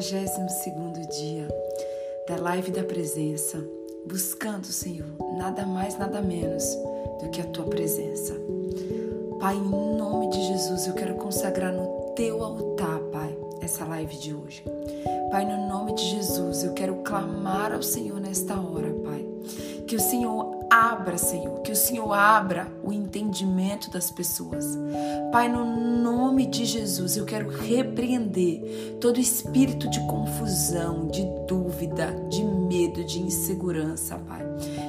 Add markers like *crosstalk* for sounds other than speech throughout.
42 dia da live da presença, buscando, Senhor, nada mais, nada menos do que a tua presença. Pai, em nome de Jesus, eu quero consagrar no teu altar, Pai, essa live de hoje. Pai, no nome de Jesus, eu quero clamar ao Senhor nesta hora, Pai. Que o Senhor abra, Senhor, que o Senhor abra o entendimento das pessoas. Pai, no nome de Jesus, eu quero repreender todo espírito de confusão, de dúvida, de medo, de insegurança, Pai.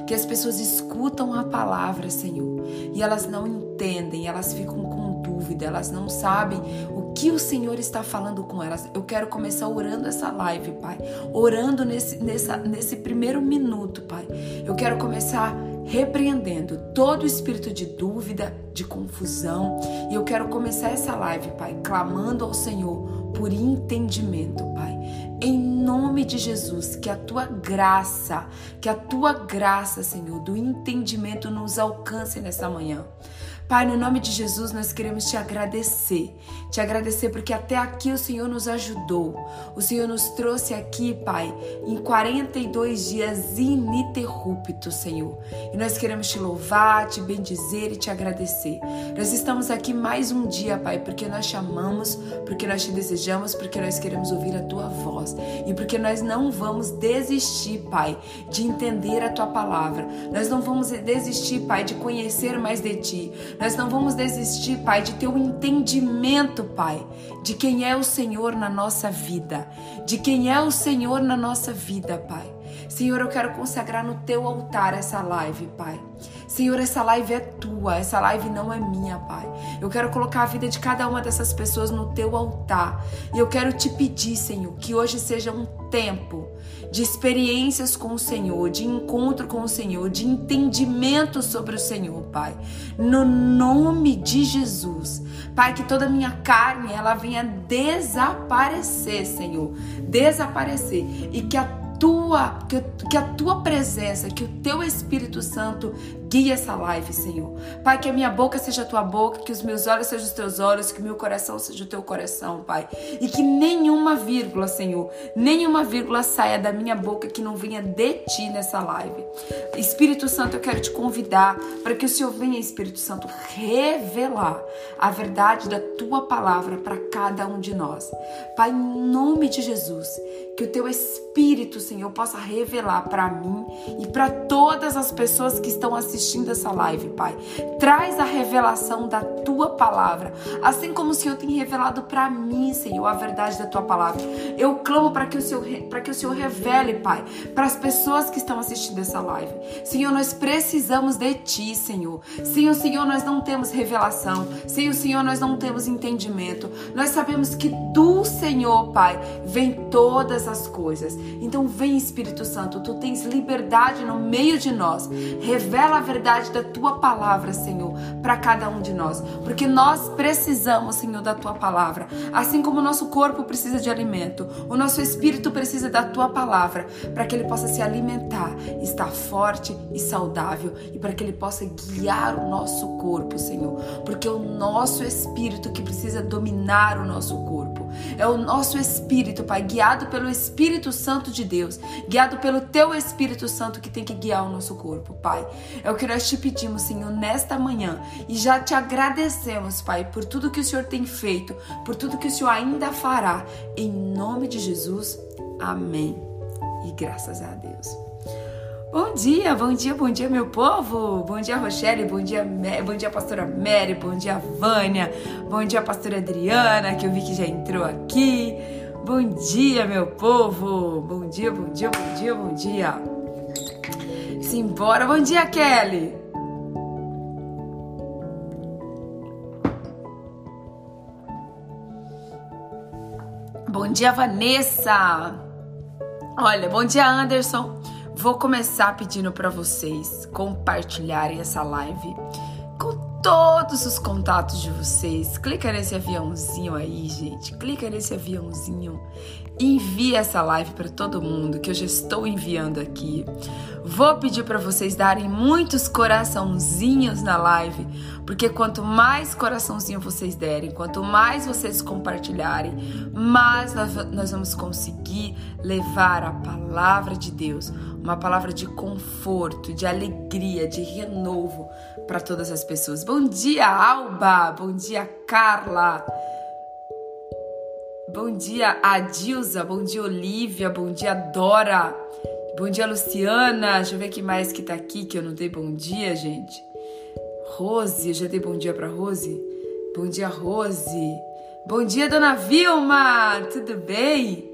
Que as pessoas escutam a palavra, Senhor, e elas não entendem, elas ficam com dúvida, elas não sabem o que o Senhor está falando com elas. Eu quero começar orando essa live, Pai. Orando nesse, nessa, nesse primeiro minuto, Pai. Eu quero começar repreendendo todo espírito de dúvida, de confusão. E eu quero começar essa live, Pai, clamando ao Senhor por entendimento, Pai. Em nome de Jesus, que a tua graça, que a tua graça, Senhor, do entendimento nos alcance nessa manhã. Pai, no nome de Jesus, nós queremos te agradecer. Te agradecer porque até aqui o Senhor nos ajudou. O Senhor nos trouxe aqui, Pai, em 42 dias ininterruptos, Senhor. E nós queremos te louvar, te bendizer e te agradecer. Nós estamos aqui mais um dia, Pai, porque nós te amamos, porque nós te desejamos, porque nós queremos ouvir a tua voz e porque nós não vamos desistir, Pai, de entender a tua palavra. Nós não vamos desistir, Pai, de conhecer mais de ti. Nós não vamos desistir, Pai, de ter o um entendimento, Pai, de quem é o Senhor na nossa vida, de quem é o Senhor na nossa vida, Pai. Senhor, eu quero consagrar no teu altar essa live, Pai. Senhor, essa live é tua, essa live não é minha, Pai. Eu quero colocar a vida de cada uma dessas pessoas no teu altar. E eu quero te pedir, Senhor, que hoje seja um tempo de experiências com o Senhor, de encontro com o Senhor, de entendimento sobre o Senhor, Pai. No nome de Jesus. Pai, que toda a minha carne ela venha desaparecer, Senhor. Desaparecer. E que a tua, que, que a tua presença, que o teu Espírito Santo guie essa live, Senhor. Pai, que a minha boca seja a tua boca, que os meus olhos sejam os teus olhos, que o meu coração seja o teu coração, Pai. E que nenhuma vírgula, Senhor, nenhuma vírgula saia da minha boca que não venha de ti nessa live. Espírito Santo, eu quero te convidar para que o Senhor venha, Espírito Santo, revelar a verdade da tua palavra para cada um de nós. Pai, em nome de Jesus, que o teu Espírito, Senhor, possa revelar para mim e para todas as pessoas que estão assistindo essa live, Pai. Traz a revelação da tua palavra, assim como o Senhor tem revelado para mim, Senhor, a verdade da tua palavra. Eu clamo para que o Senhor para que o Senhor revele, Pai, para as pessoas que estão assistindo essa live. Senhor, nós precisamos de ti, Senhor. Sem o Senhor nós não temos revelação, sem o Senhor nós não temos entendimento. Nós sabemos que do Senhor, Pai, vem todas as coisas. Então vem Espírito Santo, tu tens liberdade no meio de nós. Revela a verdade da tua palavra, Senhor, para cada um de nós, porque nós precisamos, Senhor, da tua palavra. Assim como o nosso corpo precisa de alimento, o nosso espírito precisa da tua palavra, para que ele possa se alimentar, estar forte e saudável e para que ele possa guiar o nosso corpo, Senhor, porque é o nosso espírito que precisa dominar o nosso corpo. É o nosso espírito, Pai, guiado pelo Espírito Santo de Deus, guiado pelo teu Espírito Santo que tem que guiar o nosso corpo, Pai. É o que nós te pedimos, Senhor, nesta manhã e já te agradecemos, Pai, por tudo que o Senhor tem feito, por tudo que o Senhor ainda fará. Em nome de Jesus, amém. E graças a Deus. Bom dia, bom dia, bom dia, meu povo. Bom dia, Rochelle. Bom dia, bom dia, pastora Mary. Bom dia, Vânia. Bom dia, pastora Adriana, que eu vi que já entrou aqui. Bom dia, meu povo. Bom dia, bom dia, bom dia, bom dia. Simbora. Bom dia, Kelly. Bom dia, Vanessa. Olha, bom dia, Anderson. Vou começar pedindo para vocês compartilharem essa live todos os contatos de vocês. Clica nesse aviãozinho aí, gente. Clica nesse aviãozinho. Envie essa live para todo mundo que eu já estou enviando aqui. Vou pedir para vocês darem muitos coraçãozinhos na live, porque quanto mais coraçãozinho vocês derem, quanto mais vocês compartilharem, mais nós vamos conseguir levar a palavra de Deus, uma palavra de conforto, de alegria, de renovo para todas as pessoas. Bom dia, Alba! Bom dia, Carla! Bom dia, Adilza! Bom dia, Olivia! Bom dia, Dora! Bom dia, Luciana! Deixa eu ver quem mais que tá aqui que eu não dei bom dia, gente. Rose, eu já dei bom dia pra Rose? Bom dia, Rose! Bom dia, Dona Vilma! Tudo bem?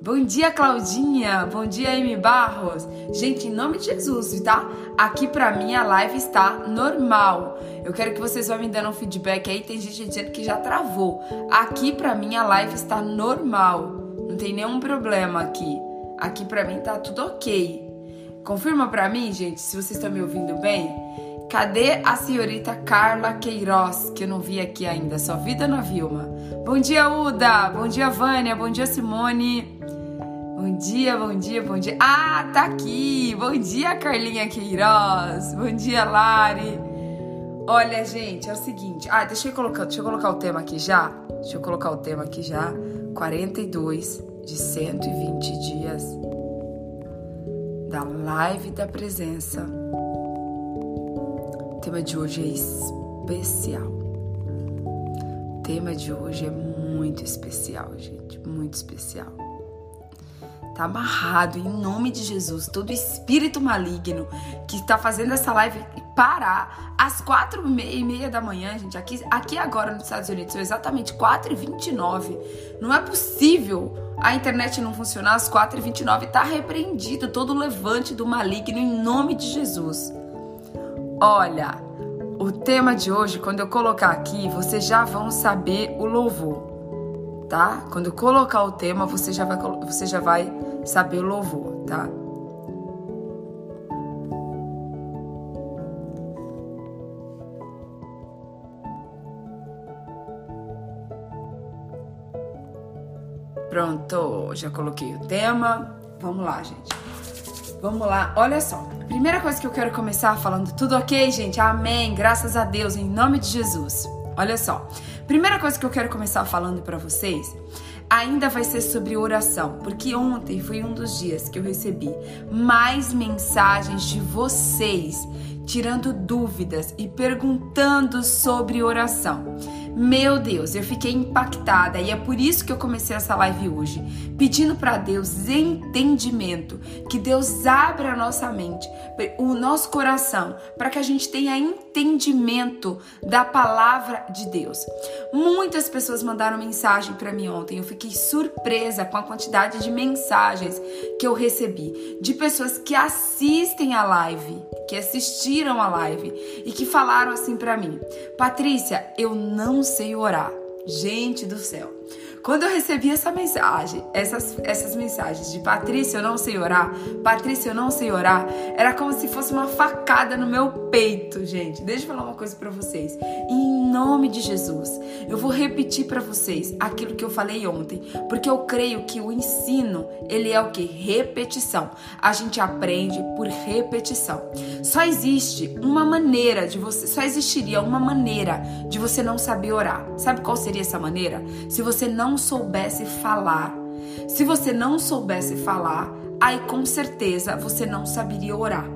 Bom dia, Claudinha. Bom dia, Amy Barros. Gente, em nome de Jesus, tá? Aqui pra mim a live está normal. Eu quero que vocês vão me dando um feedback aí. Tem gente dizendo que já travou. Aqui pra mim a live está normal. Não tem nenhum problema aqui. Aqui pra mim tá tudo ok. Confirma pra mim, gente, se vocês estão me ouvindo bem. Cadê a senhorita Carla Queiroz, que eu não vi aqui ainda? Só vida na Vilma. Bom dia, Uda. Bom dia, Vânia. Bom dia, Simone. Bom dia, bom dia, bom dia. Ah, tá aqui. Bom dia, Carlinha Queiroz. Bom dia, Lari. Olha, gente, é o seguinte. Ah, deixa eu colocar, deixa eu colocar o tema aqui já. Deixa eu colocar o tema aqui já. 42 de 120 dias da live da presença. O tema de hoje é especial. O tema de hoje é muito especial, gente, muito especial. Tá amarrado em nome de Jesus. Todo espírito maligno que está fazendo essa live parar às quatro e meia da manhã, gente. Aqui, aqui agora nos Estados Unidos são exatamente 4 e 29 Não é possível a internet não funcionar às 4 e 29 Tá repreendido todo o levante do maligno em nome de Jesus. Olha, o tema de hoje, quando eu colocar aqui, vocês já vão saber o louvor tá? Quando eu colocar o tema, você já vai, você já vai saber o louvor, tá? Pronto, já coloquei o tema. Vamos lá, gente. Vamos lá, olha só. Primeira coisa que eu quero começar falando, tudo ok, gente? Amém, graças a Deus, em nome de Jesus. Olha só. Primeira coisa que eu quero começar falando para vocês ainda vai ser sobre oração, porque ontem foi um dos dias que eu recebi mais mensagens de vocês tirando dúvidas e perguntando sobre oração. Meu Deus, eu fiquei impactada e é por isso que eu comecei essa live hoje, pedindo para Deus entendimento, que Deus abra a nossa mente, o nosso coração, para que a gente tenha entendimento da palavra de Deus. Muitas pessoas mandaram mensagem para mim ontem, eu fiquei surpresa com a quantidade de mensagens que eu recebi de pessoas que assistem a live, que assistiram a live e que falaram assim para mim: "Patrícia, eu não sei orar. Gente do céu. Quando eu recebi essa mensagem, essas, essas mensagens de Patrícia, eu não sei orar, Patrícia, eu não sei orar, era como se fosse uma facada no meu peito, gente. Deixa eu falar uma coisa para vocês. Em nome de Jesus, eu vou repetir para vocês aquilo que eu falei ontem, porque eu creio que o ensino, ele é o que? Repetição. A gente aprende por repetição. Só existe uma maneira de você, só existiria uma maneira de você não saber orar. Sabe qual seria essa maneira? Se você não soubesse falar. Se você não soubesse falar, aí com certeza você não saberia orar.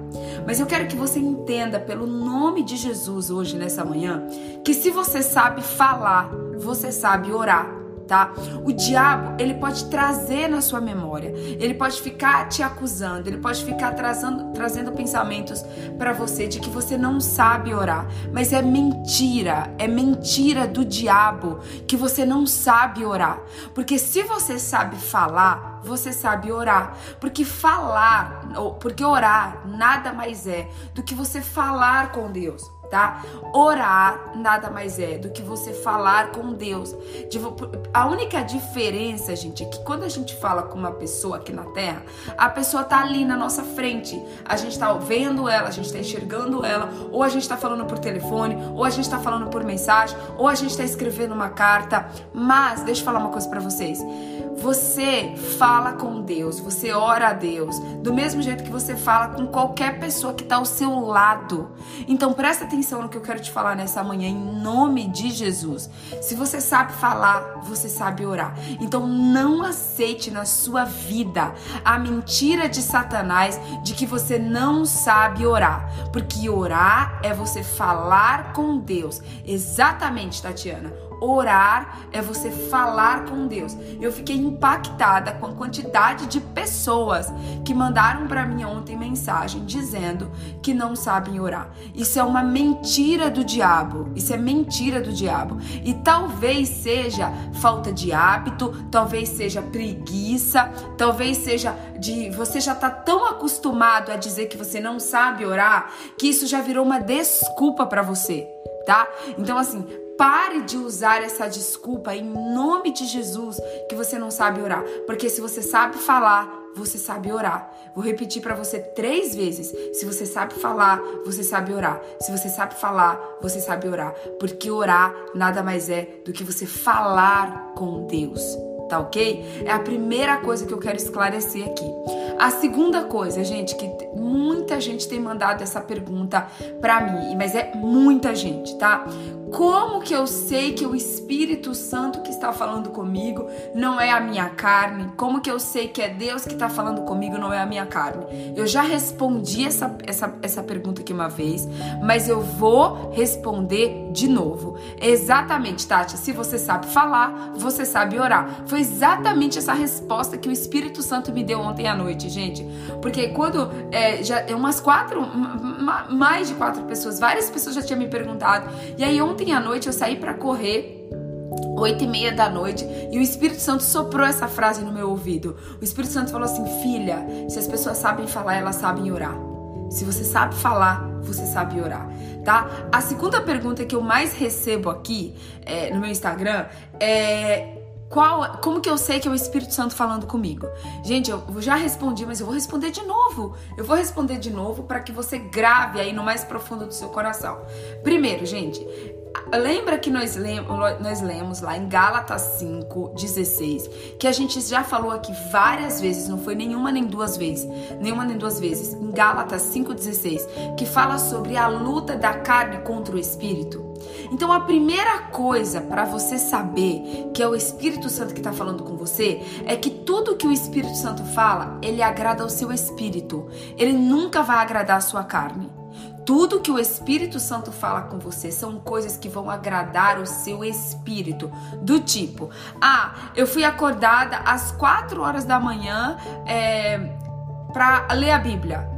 Mas eu quero que você entenda, pelo nome de Jesus, hoje, nessa manhã, que se você sabe falar, você sabe orar tá? O diabo, ele pode trazer na sua memória, ele pode ficar te acusando, ele pode ficar trazendo, trazendo pensamentos para você de que você não sabe orar, mas é mentira, é mentira do diabo que você não sabe orar. Porque se você sabe falar, você sabe orar. Porque falar, porque orar nada mais é do que você falar com Deus. Tá? Orar nada mais é do que você falar com Deus. A única diferença, gente, é que quando a gente fala com uma pessoa aqui na Terra, a pessoa tá ali na nossa frente. A gente tá vendo ela, a gente tá enxergando ela, ou a gente tá falando por telefone, ou a gente tá falando por mensagem, ou a gente tá escrevendo uma carta. Mas, deixa eu falar uma coisa para vocês. Você fala com Deus, você ora a Deus, do mesmo jeito que você fala com qualquer pessoa que está ao seu lado. Então presta atenção no que eu quero te falar nessa manhã, em nome de Jesus. Se você sabe falar, você sabe orar. Então não aceite na sua vida a mentira de Satanás de que você não sabe orar, porque orar é você falar com Deus. Exatamente, Tatiana. Orar é você falar com Deus. Eu fiquei impactada com a quantidade de pessoas que mandaram para mim ontem mensagem dizendo que não sabem orar. Isso é uma mentira do diabo. Isso é mentira do diabo. E talvez seja falta de hábito, talvez seja preguiça, talvez seja de você já tá tão acostumado a dizer que você não sabe orar que isso já virou uma desculpa para você, tá? Então assim, Pare de usar essa desculpa em nome de Jesus que você não sabe orar. Porque se você sabe falar, você sabe orar. Vou repetir para você três vezes. Se você sabe falar, você sabe orar. Se você sabe falar, você sabe orar. Porque orar nada mais é do que você falar com Deus. Tá ok? É a primeira coisa que eu quero esclarecer aqui. A segunda coisa, gente, que muita gente tem mandado essa pergunta para mim, mas é muita gente, tá? Como que eu sei que o Espírito Santo que está falando comigo não é a minha carne? Como que eu sei que é Deus que está falando comigo não é a minha carne? Eu já respondi essa, essa, essa pergunta aqui uma vez, mas eu vou responder de novo. Exatamente, Tati. Se você sabe falar, você sabe orar. Foi exatamente essa resposta que o Espírito Santo me deu ontem à noite, gente. Porque quando é, já umas quatro, mais de quatro pessoas, várias pessoas já tinham me perguntado. E aí ontem ontem à noite eu saí para correr oito e meia da noite e o Espírito Santo soprou essa frase no meu ouvido. O Espírito Santo falou assim: Filha, se as pessoas sabem falar, elas sabem orar. Se você sabe falar, você sabe orar, tá? A segunda pergunta que eu mais recebo aqui é, no meu Instagram é qual, como que eu sei que é o Espírito Santo falando comigo? Gente, eu já respondi, mas eu vou responder de novo. Eu vou responder de novo para que você grave aí no mais profundo do seu coração. Primeiro, gente, Lembra que nós lemos, nós lemos lá em Gálatas 5, 16, que a gente já falou aqui várias vezes, não foi nenhuma nem duas vezes, nenhuma nem duas vezes, em Gálatas 5,16, que fala sobre a luta da carne contra o espírito. Então, a primeira coisa para você saber que é o Espírito Santo que está falando com você é que tudo que o Espírito Santo fala, ele agrada ao seu espírito. Ele nunca vai agradar a sua carne. Tudo que o Espírito Santo fala com você são coisas que vão agradar o seu espírito. Do tipo, ah, eu fui acordada às 4 horas da manhã é, para ler a Bíblia.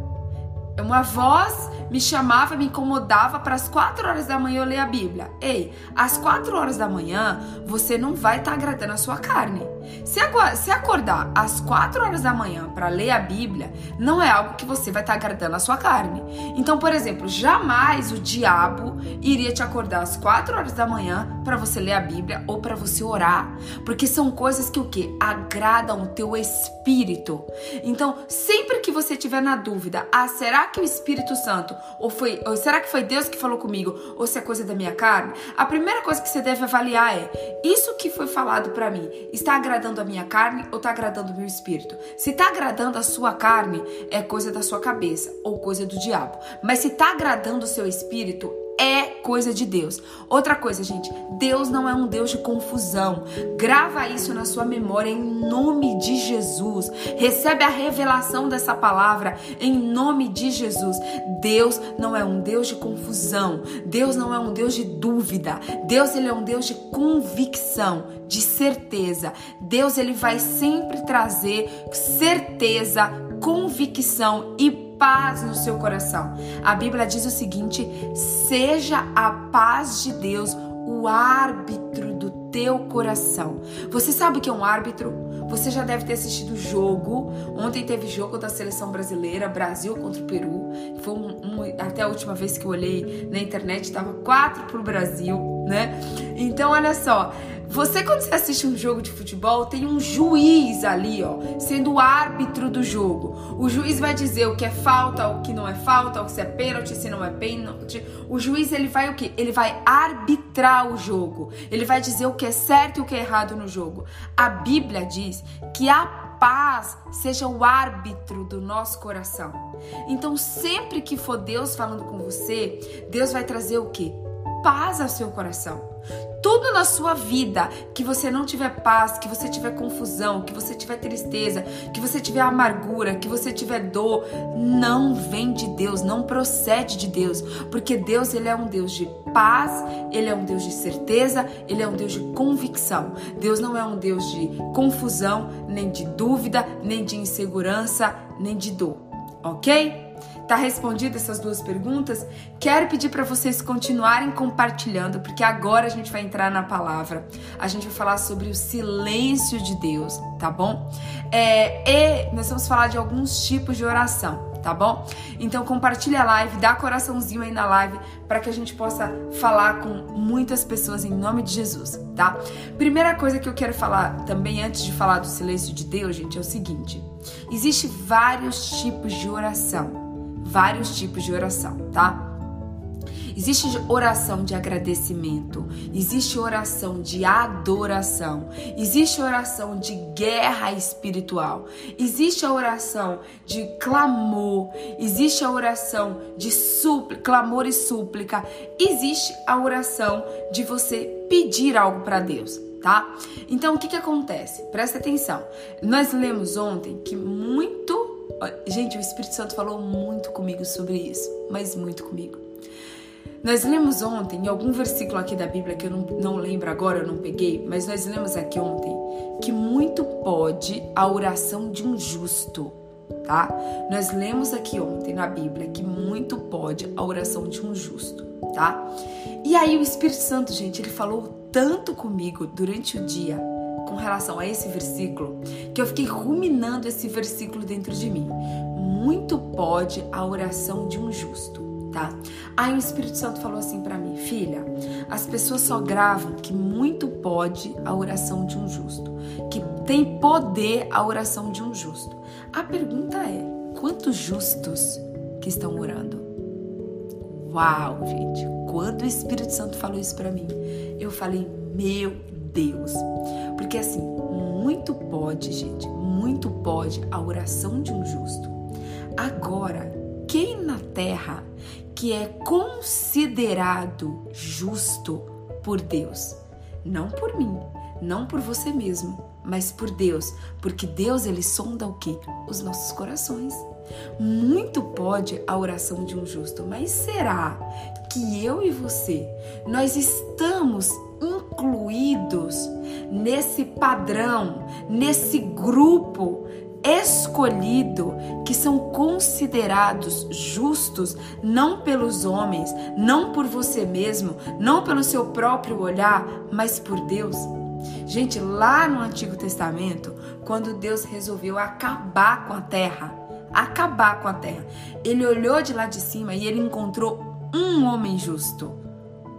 Uma voz me chamava, me incomodava para as 4 horas da manhã eu ler a Bíblia. Ei, às 4 horas da manhã você não vai estar tá agradando a sua carne. Se, se acordar às 4 horas da manhã para ler a Bíblia, não é algo que você vai estar tá agradando a sua carne. Então, por exemplo, jamais o diabo iria te acordar às 4 horas da manhã para você ler a Bíblia ou para você orar, porque são coisas que o que agradam o teu espírito. Então, sempre que você tiver na dúvida, ah, será que o Espírito Santo ou foi, ou será que foi Deus que falou comigo ou se é coisa da minha carne? A primeira coisa que você deve avaliar é: isso que foi falado para mim está agradando a minha carne ou está agradando o meu espírito? Se está agradando a sua carne, é coisa da sua cabeça ou coisa do diabo. Mas se está agradando o seu espírito, é coisa de Deus. Outra coisa, gente, Deus não é um Deus de confusão. Grava isso na sua memória em nome de Jesus. Recebe a revelação dessa palavra em nome de Jesus. Deus não é um Deus de confusão. Deus não é um Deus de dúvida. Deus ele é um Deus de convicção, de certeza. Deus ele vai sempre trazer certeza, convicção e paz no seu coração. A Bíblia diz o seguinte: seja a paz de Deus o árbitro do teu coração. Você sabe o que é um árbitro? Você já deve ter assistido o jogo. Ontem teve jogo da seleção brasileira, Brasil contra o Peru. Foi um, um, até a última vez que eu olhei na internet, estava 4 pro Brasil, né? Então, olha só. Você, quando você assiste um jogo de futebol, tem um juiz ali, ó, sendo o árbitro do jogo. O juiz vai dizer o que é falta, o que não é falta, o que é pênalti, se não é pênalti. O juiz, ele vai o quê? Ele vai arbitrar o jogo. Ele vai dizer o que é certo e o que é errado no jogo. A Bíblia diz que a paz seja o árbitro do nosso coração. Então, sempre que for Deus falando com você, Deus vai trazer o quê? Paz ao seu coração tudo na sua vida que você não tiver paz, que você tiver confusão, que você tiver tristeza, que você tiver amargura, que você tiver dor, não vem de Deus, não procede de Deus, porque Deus ele é um Deus de paz, ele é um Deus de certeza, ele é um Deus de convicção. Deus não é um Deus de confusão, nem de dúvida, nem de insegurança, nem de dor, ok? Tá respondidas essas duas perguntas? Quero pedir para vocês continuarem compartilhando, porque agora a gente vai entrar na palavra. A gente vai falar sobre o silêncio de Deus, tá bom? É, e nós vamos falar de alguns tipos de oração tá bom? Então compartilha a live, dá coraçãozinho aí na live para que a gente possa falar com muitas pessoas em nome de Jesus, tá? Primeira coisa que eu quero falar também antes de falar do silêncio de Deus, gente, é o seguinte: existe vários tipos de oração vários tipos de oração, tá? Existe oração de agradecimento, existe oração de adoração, existe oração de guerra espiritual, existe a oração de clamor, existe a oração de súplica, clamor e súplica, existe a oração de você pedir algo para Deus, tá? Então o que que acontece? Presta atenção. Nós lemos ontem que muito Gente, o Espírito Santo falou muito comigo sobre isso, mas muito comigo. Nós lemos ontem, em algum versículo aqui da Bíblia, que eu não, não lembro agora, eu não peguei, mas nós lemos aqui ontem, que muito pode a oração de um justo, tá? Nós lemos aqui ontem na Bíblia que muito pode a oração de um justo, tá? E aí o Espírito Santo, gente, ele falou tanto comigo durante o dia, com relação a esse versículo que eu fiquei ruminando esse versículo dentro de mim. Muito pode a oração de um justo, tá? Aí o Espírito Santo falou assim para mim, filha, as pessoas só gravam que muito pode a oração de um justo, que tem poder a oração de um justo. A pergunta é: quantos justos que estão orando? Uau, gente, quando o Espírito Santo falou isso para mim, eu falei: meu Deus. Porque assim, muito pode, gente, muito pode a oração de um justo. Agora, quem na terra que é considerado justo por Deus? Não por mim, não por você mesmo, mas por Deus, porque Deus ele sonda o que? Os nossos corações. Muito pode a oração de um justo, mas será que eu e você nós estamos incluídos nesse padrão, nesse grupo escolhido que são considerados justos não pelos homens, não por você mesmo, não pelo seu próprio olhar, mas por Deus. Gente, lá no Antigo Testamento, quando Deus resolveu acabar com a terra, acabar com a terra, ele olhou de lá de cima e ele encontrou um homem justo,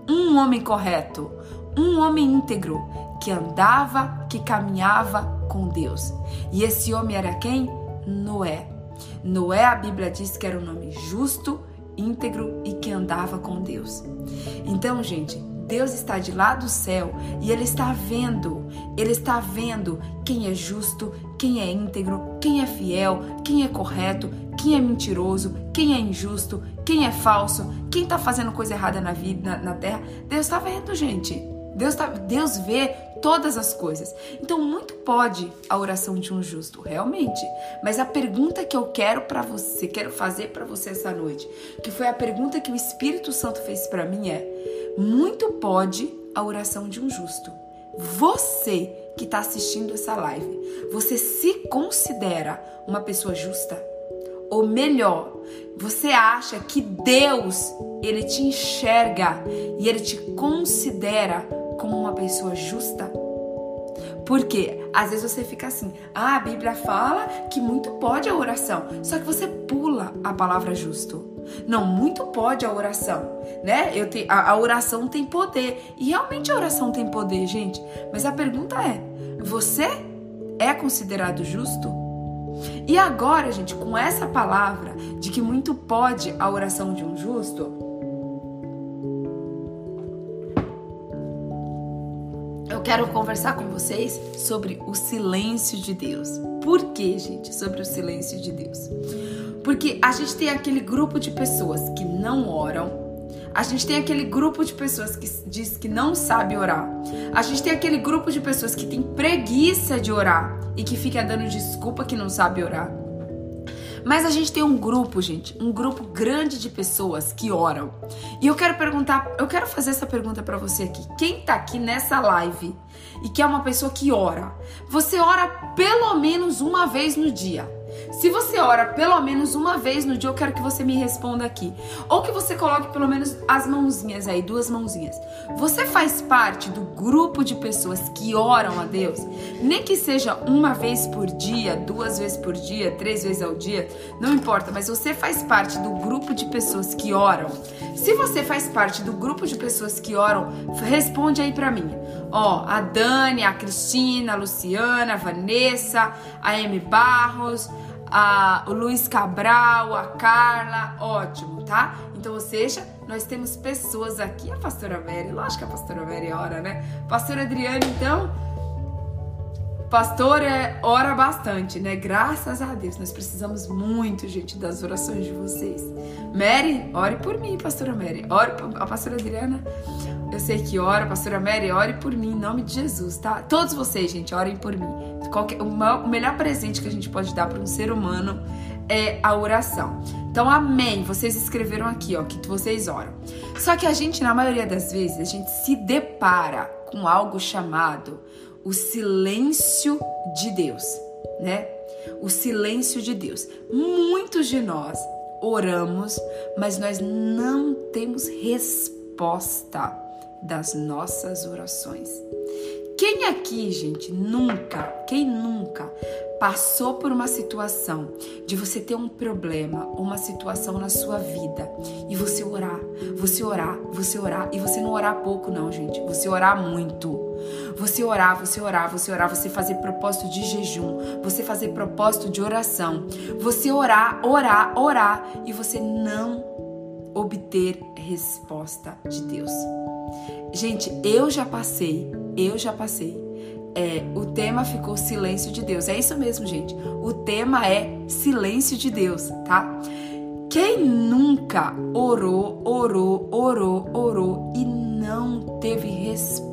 um homem correto, um homem íntegro que andava, que caminhava com Deus. E esse homem era quem? Noé. Noé, a Bíblia diz que era um nome justo, íntegro e que andava com Deus. Então, gente, Deus está de lá do céu e Ele está vendo, Ele está vendo quem é justo, quem é íntegro, quem é fiel, quem é correto, quem é mentiroso, quem é injusto, quem é falso, quem está fazendo coisa errada na vida, na, na terra. Deus está vendo, gente. Deus, tá, Deus vê todas as coisas. Então, muito pode a oração de um justo, realmente. Mas a pergunta que eu quero para você, quero fazer para você essa noite, que foi a pergunta que o Espírito Santo fez para mim é: muito pode a oração de um justo. Você que está assistindo essa live, você se considera uma pessoa justa? Ou melhor, você acha que Deus, ele te enxerga e ele te considera como uma pessoa justa? Porque às vezes você fica assim: ah, a Bíblia fala que muito pode a oração, só que você pula a palavra justo. Não, muito pode a oração, né? Eu te, a, a oração tem poder e realmente a oração tem poder, gente. Mas a pergunta é: você é considerado justo? E agora, gente, com essa palavra de que muito pode a oração de um justo, eu quero conversar com vocês sobre o silêncio de Deus. Por que, gente, sobre o silêncio de Deus? Porque a gente tem aquele grupo de pessoas que não oram, a gente tem aquele grupo de pessoas que diz que não sabe orar. A gente tem aquele grupo de pessoas que tem preguiça de orar e que fica dando desculpa que não sabe orar. Mas a gente tem um grupo, gente, um grupo grande de pessoas que oram. E eu quero perguntar, eu quero fazer essa pergunta para você aqui. Quem tá aqui nessa live e que é uma pessoa que ora? Você ora pelo menos uma vez no dia? Se você ora pelo menos uma vez no dia, eu quero que você me responda aqui. Ou que você coloque pelo menos as mãozinhas aí, duas mãozinhas. Você faz parte do grupo de pessoas que oram a Deus? Nem que seja uma vez por dia, duas vezes por dia, três vezes ao dia, não importa, mas você faz parte do grupo de pessoas que oram. Se você faz parte do grupo de pessoas que oram, responde aí para mim. Ó, a Dani, a Cristina, a Luciana, a Vanessa, a M Barros, a, o Luiz Cabral, a Carla, ótimo, tá? Então, ou seja, nós temos pessoas aqui, a pastora Mary, lógico que a pastora Mary ora, né? Pastora Adriana, então, pastora é, ora bastante, né? Graças a Deus, nós precisamos muito, gente, das orações de vocês. Mary, ore por mim, pastora Mary. Ore, a pastora Adriana, eu sei que ora, pastora Mary, ore por mim, em nome de Jesus, tá? Todos vocês, gente, orem por mim. Qualquer, o, maior, o melhor presente que a gente pode dar para um ser humano é a oração. Então, amém. Vocês escreveram aqui, ó, que vocês oram. Só que a gente, na maioria das vezes, a gente se depara com algo chamado o silêncio de Deus, né? O silêncio de Deus. Muitos de nós oramos, mas nós não temos resposta das nossas orações. Quem aqui, gente, nunca, quem nunca passou por uma situação de você ter um problema, uma situação na sua vida e você orar, você orar, você orar e você não orar pouco não, gente, você orar muito. Você orar, você orar, você orar, você fazer propósito de jejum, você fazer propósito de oração, você orar, orar, orar e você não obter resposta de Deus. Gente, eu já passei eu já passei. É, o tema ficou silêncio de Deus. É isso mesmo, gente. O tema é silêncio de Deus, tá? Quem nunca orou, orou, orou, orou e não teve resposta?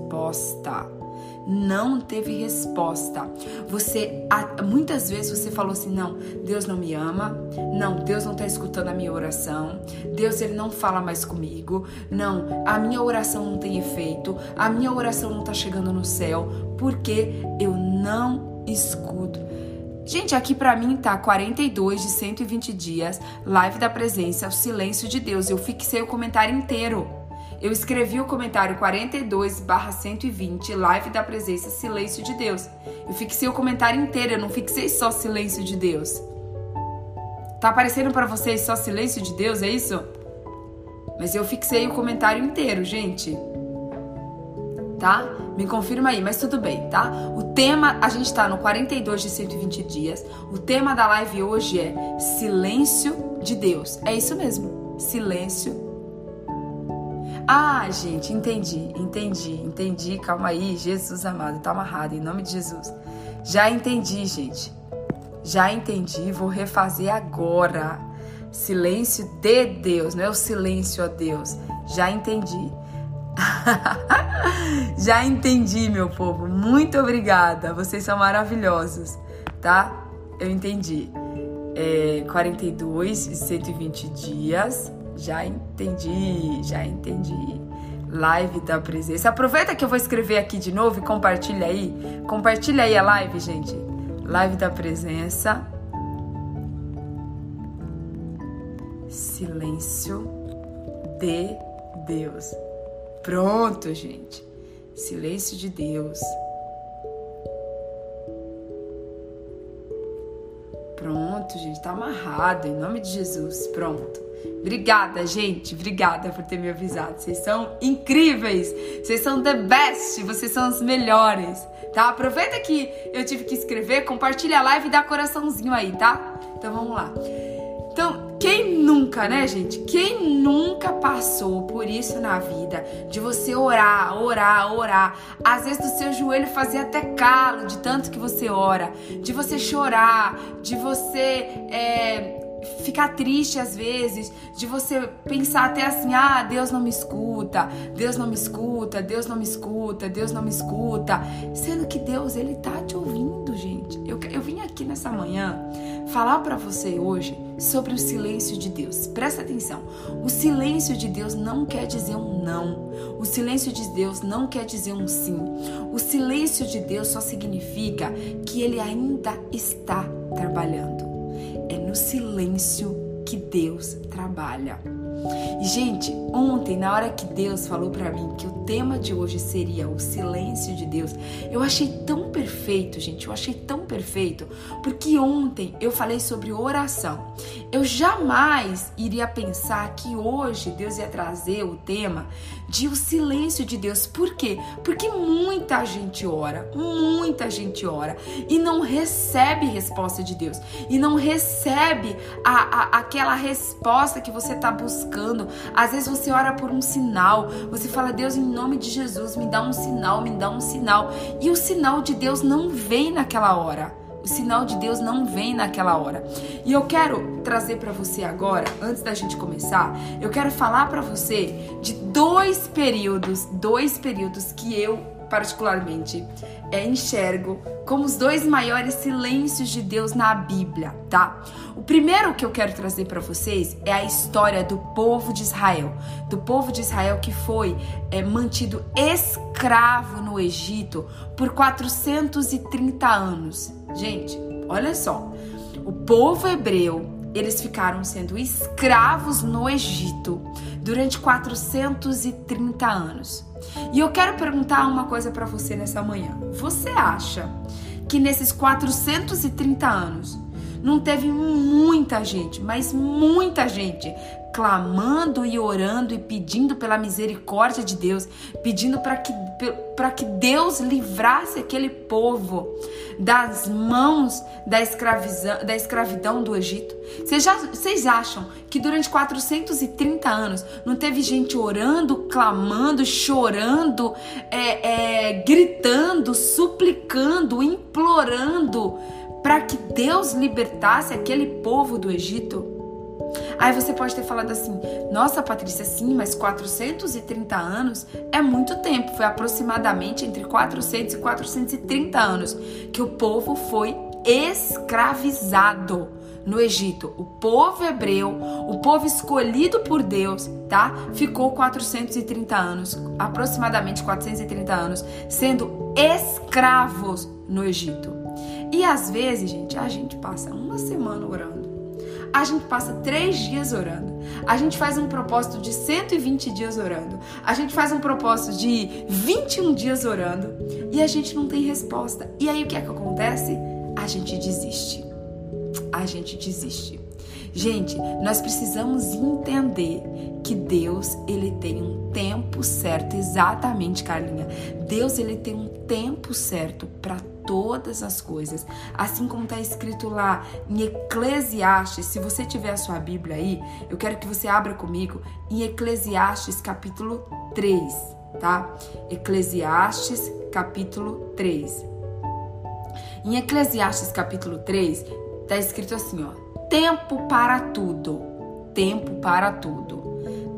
Não teve resposta. Você muitas vezes você falou assim: "Não, Deus não me ama. Não, Deus não está escutando a minha oração. Deus ele não fala mais comigo. Não, a minha oração não tem efeito. A minha oração não está chegando no céu porque eu não escuto Gente, aqui para mim tá 42 de 120 dias, live da presença, o silêncio de Deus. Eu fixei o comentário inteiro. Eu escrevi o comentário 42/120, live da presença, silêncio de Deus. Eu fixei o comentário inteiro, eu não fixei só silêncio de Deus. Tá aparecendo para vocês só silêncio de Deus, é isso? Mas eu fixei o comentário inteiro, gente. Tá? Me confirma aí, mas tudo bem, tá? O tema, a gente tá no 42 de 120 dias. O tema da live hoje é Silêncio de Deus. É isso mesmo. Silêncio ah, gente, entendi, entendi, entendi. Calma aí, Jesus amado, tá amarrado em nome de Jesus. Já entendi, gente. Já entendi, vou refazer agora. Silêncio de Deus, não é o silêncio a Deus. Já entendi. *laughs* Já entendi, meu povo. Muito obrigada. Vocês são maravilhosos, tá? Eu entendi. É, 42 e 120 dias já entendi, já entendi. Live da presença. Aproveita que eu vou escrever aqui de novo e compartilha aí. Compartilha aí a live, gente. Live da presença. Silêncio de Deus. Pronto, gente. Silêncio de Deus. Pronto, gente, tá amarrado, em nome de Jesus. Pronto. Obrigada, gente. Obrigada por ter me avisado. Vocês são incríveis. Vocês são the best. Vocês são os melhores, tá? Aproveita que eu tive que escrever, compartilha a live e dá coraçãozinho aí, tá? Então vamos lá. Então, quem nunca, né, gente? Quem nunca passou por isso na vida? De você orar, orar, orar. Às vezes do seu joelho fazer até calo de tanto que você ora. De você chorar, de você é, ficar triste às vezes, de você pensar até assim: ah, Deus não me escuta, Deus não me escuta, Deus não me escuta, Deus não me escuta. Sendo que Deus, Ele tá te ouvindo, gente. Eu, eu vim aqui nessa manhã falar para você hoje sobre o silêncio de Deus. Presta atenção. O silêncio de Deus não quer dizer um não. O silêncio de Deus não quer dizer um sim. O silêncio de Deus só significa que ele ainda está trabalhando. É no silêncio que Deus trabalha. E gente, ontem na hora que Deus falou para mim que o tema de hoje seria o silêncio de Deus, eu achei tão perfeito, gente, eu achei tão perfeito, porque ontem eu falei sobre oração. Eu jamais iria pensar que hoje Deus ia trazer o tema de o silêncio de Deus. Por quê? Porque muita gente ora, muita gente ora e não recebe resposta de Deus e não recebe a, a aquela resposta que você está buscando. Às vezes você ora por um sinal, você fala, Deus, em nome de Jesus, me dá um sinal, me dá um sinal. E o sinal de Deus não vem naquela hora. O sinal de Deus não vem naquela hora. E eu quero trazer para você agora, antes da gente começar, eu quero falar para você de dois períodos, dois períodos que eu particularmente é, enxergo como os dois maiores silêncios de Deus na Bíblia, tá? O primeiro que eu quero trazer para vocês é a história do povo de Israel, do povo de Israel que foi é, mantido escravo no Egito por 430 anos. Gente, olha só, o povo hebreu eles ficaram sendo escravos no Egito durante 430 anos. E eu quero perguntar uma coisa para você nessa manhã. Você acha que nesses 430 anos não teve muita gente, mas muita gente clamando e orando e pedindo pela misericórdia de Deus, pedindo para que, que Deus livrasse aquele povo das mãos da, escravidão, da escravidão do Egito. Vocês, já, vocês acham que durante 430 anos não teve gente orando, clamando, chorando, é, é, gritando, suplicando, implorando para que Deus libertasse aquele povo do Egito? Aí você pode ter falado assim: nossa, Patrícia, sim, mas 430 anos é muito tempo. Foi aproximadamente entre 400 e 430 anos que o povo foi escravizado no Egito. O povo hebreu, o povo escolhido por Deus, tá? Ficou 430 anos, aproximadamente 430 anos, sendo escravos no Egito. E às vezes, gente, a gente passa uma semana orando a gente passa três dias orando. A gente faz um propósito de 120 dias orando. A gente faz um propósito de 21 dias orando. E a gente não tem resposta. E aí o que é que acontece? A gente desiste. A gente desiste. Gente, nós precisamos entender que Deus, ele tem um tempo certo, exatamente, Carlinha. Deus, ele tem um tempo certo para todas as coisas. Assim como está escrito lá em Eclesiastes, se você tiver a sua Bíblia aí, eu quero que você abra comigo em Eclesiastes capítulo 3, tá? Eclesiastes capítulo 3. Em Eclesiastes capítulo 3, está escrito assim, ó: tempo para tudo. Tempo para tudo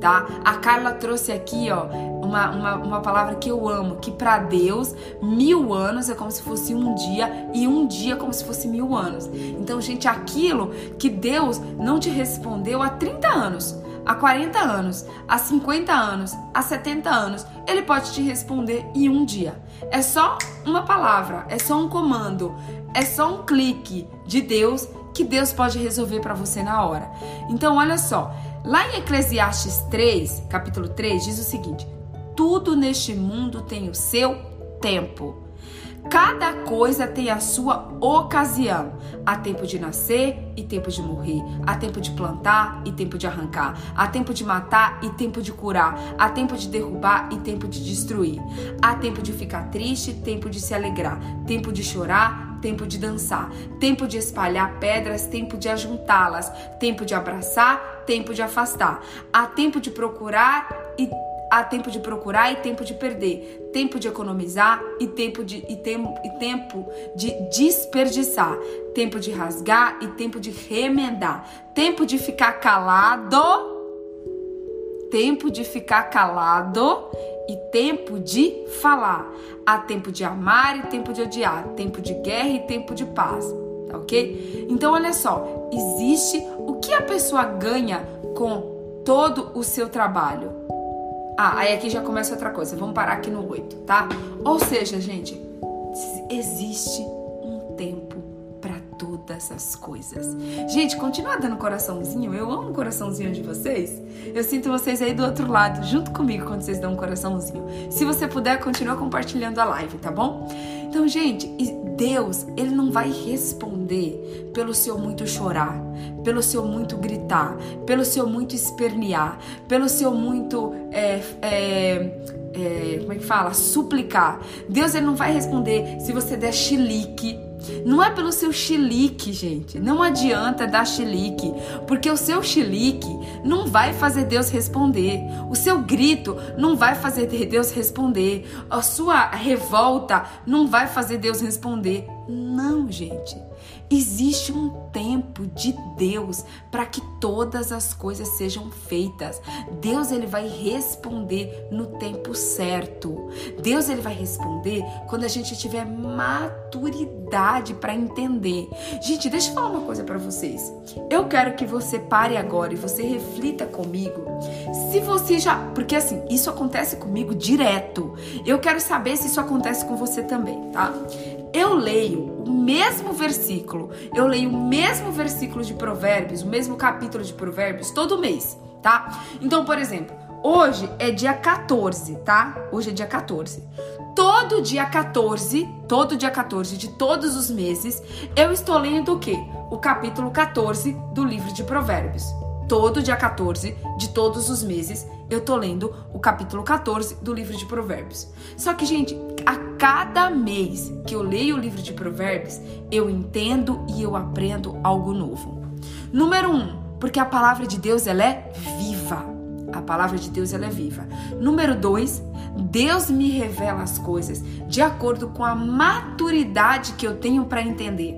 tá? A Carla trouxe aqui, ó, uma, uma, uma palavra que eu amo, que para Deus mil anos é como se fosse um dia e um dia como se fosse mil anos. Então, gente, aquilo que Deus não te respondeu há 30 anos, há 40 anos, há 50 anos, há 70 anos, ele pode te responder em um dia. É só uma palavra, é só um comando, é só um clique de Deus que Deus pode resolver para você na hora. Então, olha só, Lá em Eclesiastes 3, capítulo 3, diz o seguinte: Tudo neste mundo tem o seu tempo. Cada coisa tem a sua ocasião. Há tempo de nascer e tempo de morrer. Há tempo de plantar e tempo de arrancar. Há tempo de matar e tempo de curar. Há tempo de derrubar e tempo de destruir. Há tempo de ficar triste, tempo de se alegrar. Tempo de chorar, tempo de dançar. Tempo de espalhar pedras, tempo de ajuntá-las. Tempo de abraçar, tempo de afastar. Há tempo de procurar e Há tempo de procurar e tempo de perder, tempo de economizar e tempo de, e tempo, e tempo de desperdiçar, tempo de rasgar e tempo de remendar, tempo de ficar calado, tempo de ficar calado e tempo de falar. Há tempo de amar e tempo de odiar, tempo de guerra e tempo de paz, tá ok? Então olha só, existe o que a pessoa ganha com todo o seu trabalho. Ah, aí aqui já começa outra coisa. Vamos parar aqui no 8, tá? Ou seja, gente, existe um tempo todas as coisas. Gente, continua dando coraçãozinho. Eu amo o coraçãozinho de vocês. Eu sinto vocês aí do outro lado, junto comigo, quando vocês dão um coraçãozinho. Se você puder, continua compartilhando a live, tá bom? Então, gente, Deus, ele não vai responder pelo seu muito chorar, pelo seu muito gritar, pelo seu muito espernear, pelo seu muito é, é, é, como é que fala? Suplicar. Deus ele não vai responder se você der chilique não é pelo seu chilique, gente. Não adianta dar chilique, porque o seu chilique não vai fazer Deus responder. O seu grito não vai fazer Deus responder. A sua revolta não vai fazer Deus responder. Não, gente. Existe um tempo de Deus para que todas as coisas sejam feitas. Deus ele vai responder no tempo certo. Deus ele vai responder quando a gente tiver maturidade para entender. Gente, deixa eu falar uma coisa para vocês. Eu quero que você pare agora e você reflita comigo. Se você já, porque assim, isso acontece comigo direto. Eu quero saber se isso acontece com você também, tá? Eu leio o mesmo versículo, eu leio o mesmo versículo de Provérbios, o mesmo capítulo de Provérbios todo mês, tá? Então, por exemplo, hoje é dia 14, tá? Hoje é dia 14. Todo dia 14, todo dia 14 de todos os meses, eu estou lendo o quê? O capítulo 14 do livro de Provérbios. Todo dia 14 de todos os meses, eu tô lendo o capítulo 14 do livro de Provérbios. Só que, gente, a cada mês que eu leio o livro de Provérbios, eu entendo e eu aprendo algo novo. Número um, porque a palavra de Deus ela é viva. A palavra de Deus ela é viva. Número dois, Deus me revela as coisas de acordo com a maturidade que eu tenho para entender.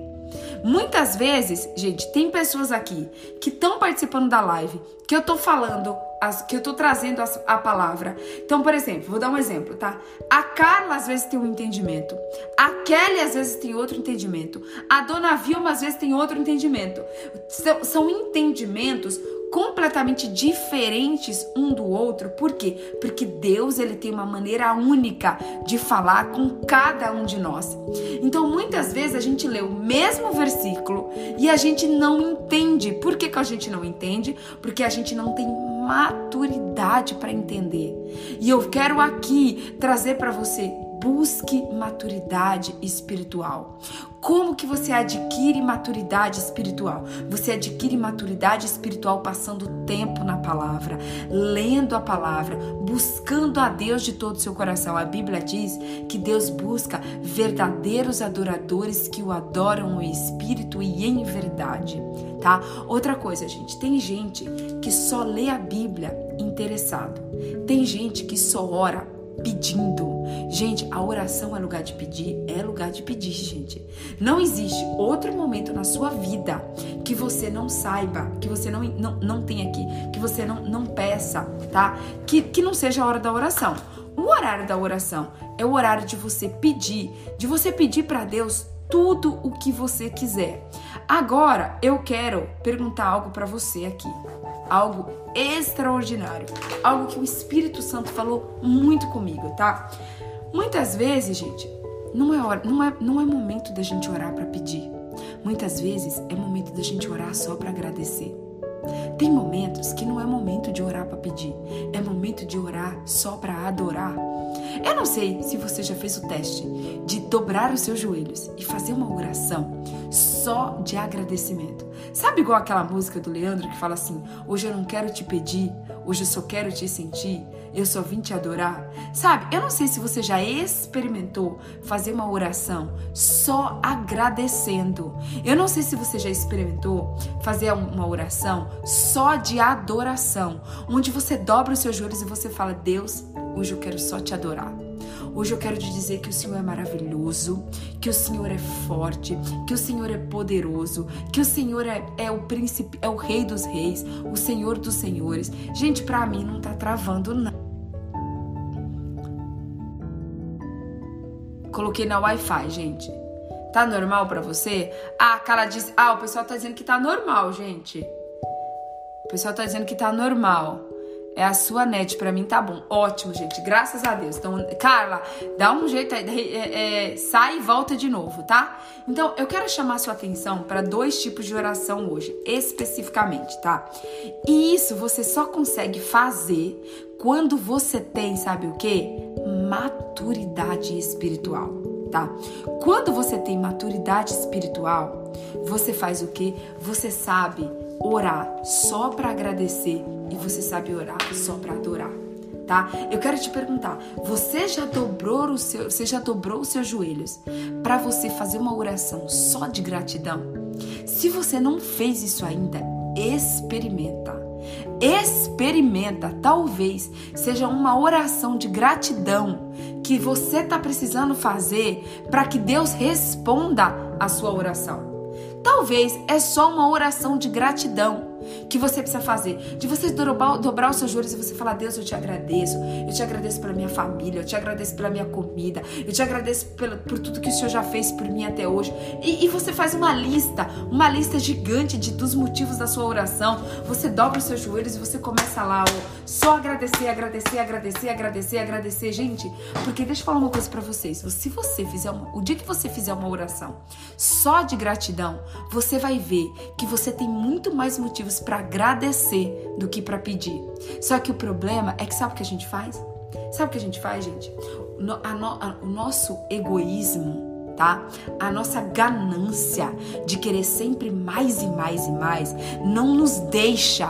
Muitas vezes, gente, tem pessoas aqui que estão participando da live, que eu tô falando, as, que eu tô trazendo a, a palavra. Então, por exemplo, vou dar um exemplo, tá? A Carla às vezes tem um entendimento, a Kelly às vezes tem outro entendimento, a Dona Vilma às vezes tem outro entendimento. São, são entendimentos completamente diferentes um do outro. Por quê? Porque Deus ele tem uma maneira única de falar com cada um de nós. Então, muitas vezes a gente lê o mesmo versículo e a gente não entende. Por que, que a gente não entende? Porque a gente não tem maturidade para entender. E eu quero aqui trazer para você busque maturidade espiritual. Como que você adquire maturidade espiritual? Você adquire maturidade espiritual passando tempo na palavra, lendo a palavra, buscando a Deus de todo o seu coração. A Bíblia diz que Deus busca verdadeiros adoradores que o adoram em espírito e em verdade, tá? Outra coisa, gente, tem gente que só lê a Bíblia interessado. Tem gente que só ora pedindo. Gente, a oração é lugar de pedir, é lugar de pedir, gente. Não existe outro momento na sua vida que você não saiba, que você não, não, não tenha aqui, que você não, não peça, tá? Que, que não seja a hora da oração. O horário da oração é o horário de você pedir, de você pedir para Deus tudo o que você quiser. Agora, eu quero perguntar algo para você aqui algo extraordinário, algo que o Espírito Santo falou muito comigo, tá? Muitas vezes, gente, não é hora, não é, não é momento da gente orar para pedir. Muitas vezes é momento da gente orar só para agradecer. Tem momentos que não é momento de orar para pedir, é momento de orar só para adorar. Eu não sei se você já fez o teste de dobrar os seus joelhos e fazer uma oração só de agradecimento. Sabe igual aquela música do Leandro que fala assim: Hoje eu não quero te pedir, hoje eu só quero te sentir, eu só vim te adorar? Sabe, eu não sei se você já experimentou fazer uma oração só agradecendo. Eu não sei se você já experimentou fazer uma oração só de adoração, onde você dobra os seus joelhos e você fala: Deus, hoje eu quero só te adorar. Hoje eu quero te dizer que o Senhor é maravilhoso, que o Senhor é forte, que o Senhor é poderoso, que o Senhor é, é o príncipe, é o rei dos reis, o Senhor dos senhores. Gente, para mim não tá travando não. Coloquei na Wi-Fi, gente. Tá normal para você? Ah, a cara diz. Ah, o pessoal tá dizendo que tá normal, gente. O pessoal tá dizendo que tá normal. É a sua net, para mim tá bom. Ótimo, gente. Graças a Deus. Então, Carla, dá um jeito é, é, sai e volta de novo, tá? Então, eu quero chamar sua atenção para dois tipos de oração hoje, especificamente, tá? E isso você só consegue fazer quando você tem, sabe o quê? Maturidade espiritual, tá? Quando você tem maturidade espiritual, você faz o quê? Você sabe orar só para agradecer e você sabe orar só para adorar. Tá? Eu quero te perguntar, você já dobrou o seu, você já dobrou os seus joelhos para você fazer uma oração só de gratidão? Se você não fez isso ainda, experimenta. Experimenta, talvez seja uma oração de gratidão que você está precisando fazer para que Deus responda a sua oração. Talvez é só uma oração de gratidão que você precisa fazer. De você dobrar, dobrar os seus joelhos e você falar: Deus, eu te agradeço. Eu te agradeço pela minha família. Eu te agradeço pela minha comida. Eu te agradeço por tudo que o Senhor já fez por mim até hoje. E, e você faz uma lista, uma lista gigante de, dos motivos da sua oração. Você dobra os seus joelhos e você começa lá, ó, só agradecer, agradecer, agradecer, agradecer, agradecer. Gente, porque deixa eu falar uma coisa para vocês. Se você fizer uma, o dia que você fizer uma oração só de gratidão, você vai ver que você tem muito mais motivos para agradecer do que para pedir. Só que o problema é que sabe o que a gente faz? Sabe o que a gente faz, gente? O, no, a, o nosso egoísmo, tá? A nossa ganância de querer sempre mais e mais e mais não nos deixa.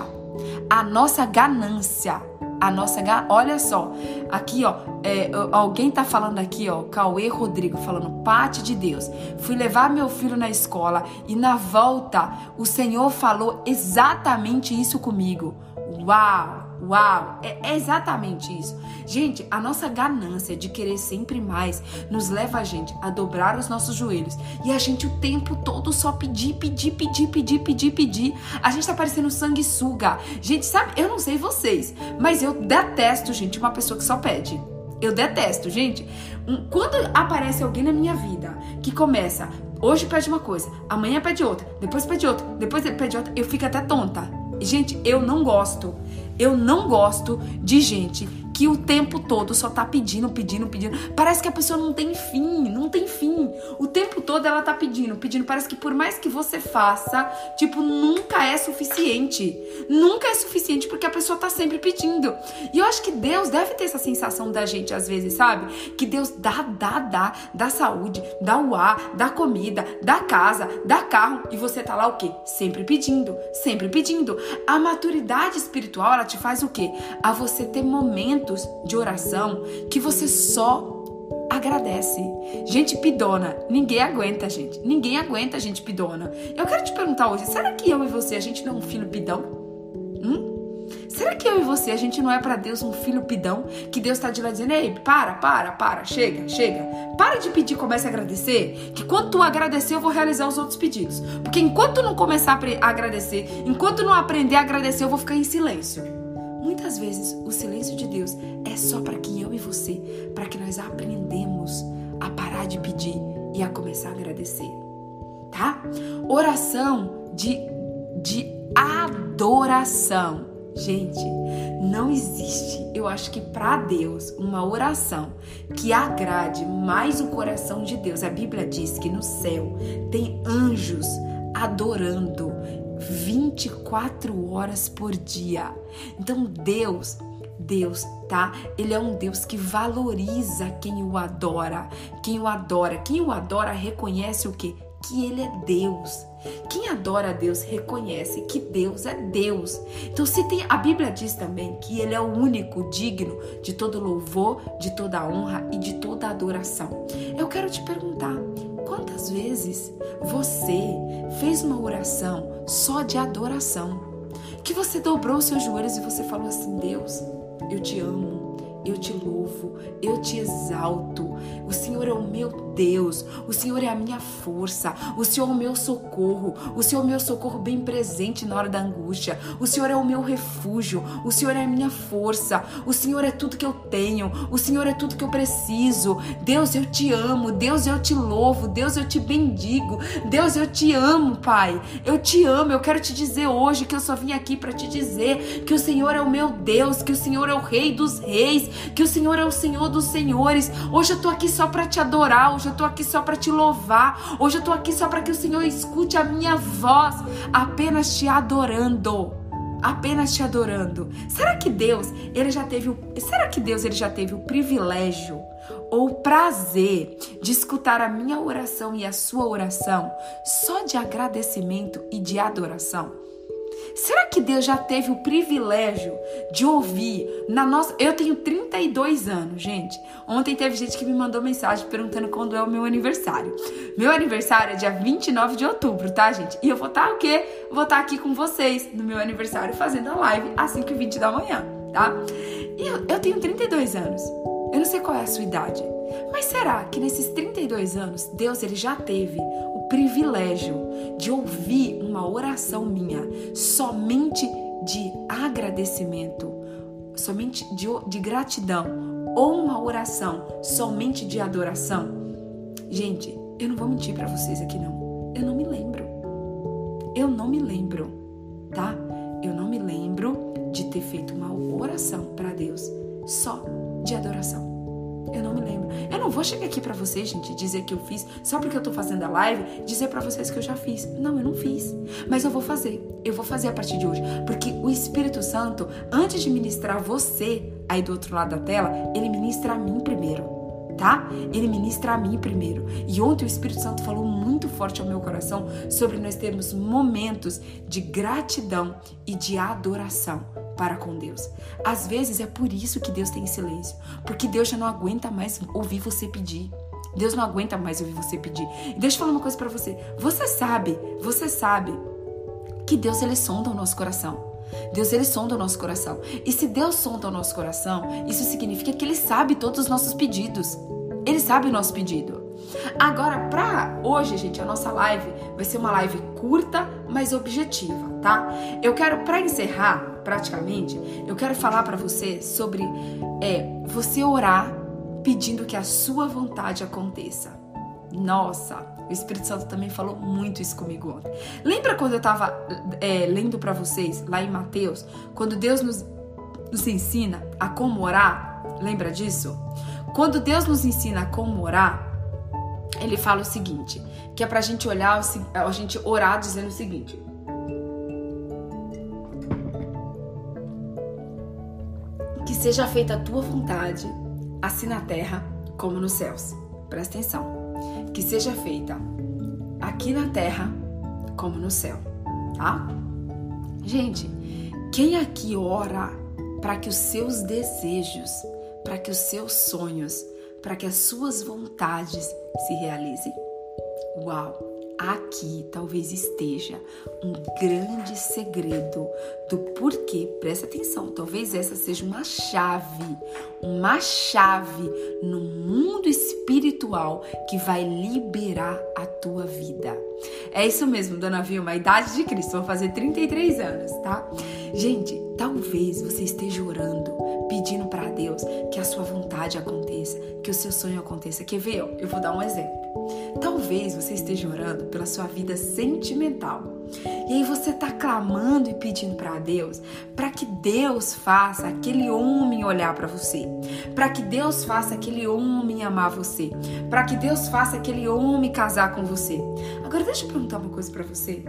A nossa ganância a nossa. Olha só, aqui, ó, é, alguém tá falando aqui, ó, Cauê Rodrigo, falando, parte de Deus. Fui levar meu filho na escola e na volta o Senhor falou exatamente isso comigo. Uau! Uau, é, exatamente isso. Gente, a nossa ganância de querer sempre mais nos leva a gente a dobrar os nossos joelhos e a gente o tempo todo só pedir, pedir, pedir, pedir, pedir, pedir. A gente tá parecendo sanguessuga. Gente, sabe, eu não sei vocês, mas eu detesto, gente, uma pessoa que só pede. Eu detesto, gente. Quando aparece alguém na minha vida que começa, hoje pede uma coisa, amanhã pede outra, depois pede outra, depois pede outra, eu fico até tonta. Gente, eu não gosto. Eu não gosto de gente que o tempo todo só tá pedindo, pedindo, pedindo. Parece que a pessoa não tem fim, não tem fim. O tempo todo ela tá pedindo, pedindo. Parece que por mais que você faça, tipo, nunca é suficiente. Nunca é suficiente porque a pessoa tá sempre pedindo. E eu acho que Deus deve ter essa sensação da gente às vezes, sabe? Que Deus dá, dá, dá, dá saúde, dá o ar, dá comida, dá casa, dá carro e você tá lá o quê? Sempre pedindo, sempre pedindo. A maturidade espiritual, ela te faz o quê? A você ter momentos momentos de oração que você só agradece. Gente pidona, ninguém aguenta, gente. Ninguém aguenta gente pidona. Eu quero te perguntar hoje, será que eu e você a gente não é um filho pidão? Hum? Será que eu e você a gente não é para Deus um filho pidão? Que Deus tá de lá dizendo: "Ei, para, para, para, chega, chega. Para de pedir, comece a agradecer, que quando tu agradecer eu vou realizar os outros pedidos. Porque enquanto não começar a agradecer, enquanto não aprender a agradecer, eu vou ficar em silêncio." Muitas vezes o silêncio de Deus é só para que eu e você, para que nós aprendemos a parar de pedir e a começar a agradecer, tá? Oração de, de adoração. Gente, não existe, eu acho que para Deus, uma oração que agrade mais o coração de Deus. A Bíblia diz que no céu tem anjos adorando 24 horas por dia. Então Deus Deus, tá? Ele é um Deus que valoriza quem o adora. Quem o adora, quem o adora reconhece o que? Que ele é Deus. Quem adora a Deus reconhece que Deus é Deus. Então, se tem a Bíblia diz também que ele é o único digno de todo louvor, de toda honra e de toda adoração. Eu quero te perguntar, quantas vezes você fez uma oração só de adoração? Que você dobrou seus joelhos e você falou assim: Deus, eu te amo, eu te louvo, eu te exalto. O Senhor é o meu Deus, o Senhor é a minha força, o Senhor é o meu socorro, o Senhor é o meu socorro bem presente na hora da angústia, o Senhor é o meu refúgio, o Senhor é a minha força, o Senhor é tudo que eu tenho, o Senhor é tudo que eu preciso. Deus, eu te amo, Deus, eu te louvo, Deus, eu te bendigo, Deus, eu te amo, Pai, eu te amo. Eu quero te dizer hoje que eu só vim aqui para te dizer que o Senhor é o meu Deus, que o Senhor é o Rei dos Reis, que o Senhor é o Senhor dos Senhores. Hoje eu tô aqui só para te adorar, hoje eu tô aqui só para te louvar, hoje eu tô aqui só para que o Senhor escute a minha voz, apenas te adorando. Apenas te adorando. Será que Deus, ele já teve o, será que Deus ele já teve o privilégio ou o prazer de escutar a minha oração e a sua oração só de agradecimento e de adoração? Será que Deus já teve o privilégio de ouvir na nossa. Eu tenho 32 anos, gente. Ontem teve gente que me mandou mensagem perguntando quando é o meu aniversário. Meu aniversário é dia 29 de outubro, tá, gente? E eu vou estar tá, o quê? Vou estar tá aqui com vocês no meu aniversário fazendo a live às 5h20 da manhã, tá? E eu, eu tenho 32 anos. Eu não sei qual é a sua idade. Mas será que nesses 32 anos Deus ele já teve privilégio de ouvir uma oração minha somente de agradecimento, somente de, de gratidão, ou uma oração somente de adoração? Gente, eu não vou mentir para vocês aqui não. Eu não me lembro. Eu não me lembro, tá? Eu não me lembro de ter feito uma oração para Deus só de adoração. Eu não me lembro. Eu não vou chegar aqui para vocês, gente, dizer que eu fiz só porque eu tô fazendo a live, dizer para vocês que eu já fiz. Não, eu não fiz. Mas eu vou fazer. Eu vou fazer a partir de hoje, porque o Espírito Santo, antes de ministrar você aí do outro lado da tela, ele ministra a mim primeiro tá? Ele ministra a mim primeiro. E ontem o Espírito Santo falou muito forte ao meu coração sobre nós termos momentos de gratidão e de adoração para com Deus. Às vezes é por isso que Deus tem silêncio, porque Deus já não aguenta mais ouvir você pedir. Deus não aguenta mais ouvir você pedir. E deixa eu falar uma coisa para você. Você sabe, você sabe que Deus ele sonda o nosso coração. Deus ele sonda o nosso coração. E se Deus sonda o nosso coração, isso significa que ele sabe todos os nossos pedidos. Ele sabe o nosso pedido. Agora, para hoje, gente, a nossa live vai ser uma live curta, mas objetiva, tá? Eu quero, para encerrar, praticamente, eu quero falar para você sobre é, você orar pedindo que a sua vontade aconteça. Nossa, o Espírito Santo também falou muito isso comigo ontem. Lembra quando eu estava é, lendo para vocês lá em Mateus, quando Deus nos, nos ensina a como orar? Lembra disso? Quando Deus nos ensina a como orar, ele fala o seguinte, que é pra gente olhar, a gente orar dizendo o seguinte: Que seja feita a tua vontade, assim na terra como nos céus. Presta atenção que seja feita aqui na terra como no céu, tá? Gente, quem aqui ora para que os seus desejos, para que os seus sonhos, para que as suas vontades se realizem? Uau! Aqui talvez esteja um grande segredo do porquê. Presta atenção, talvez essa seja uma chave, uma chave no mundo espiritual que vai liberar a tua vida. É isso mesmo, dona Vilma, a idade de Cristo, vou fazer 33 anos, tá? Gente, talvez você esteja orando, pedindo para Deus que a sua vontade aconteça, que o seu sonho aconteça. Quer ver? Eu vou dar um exemplo. Talvez você esteja orando pela sua vida sentimental. E aí você está clamando e pedindo para Deus, para que Deus faça aquele homem olhar para você, para que Deus faça aquele homem amar você, para que Deus faça aquele homem casar com você. Agora deixa eu perguntar uma coisa para você.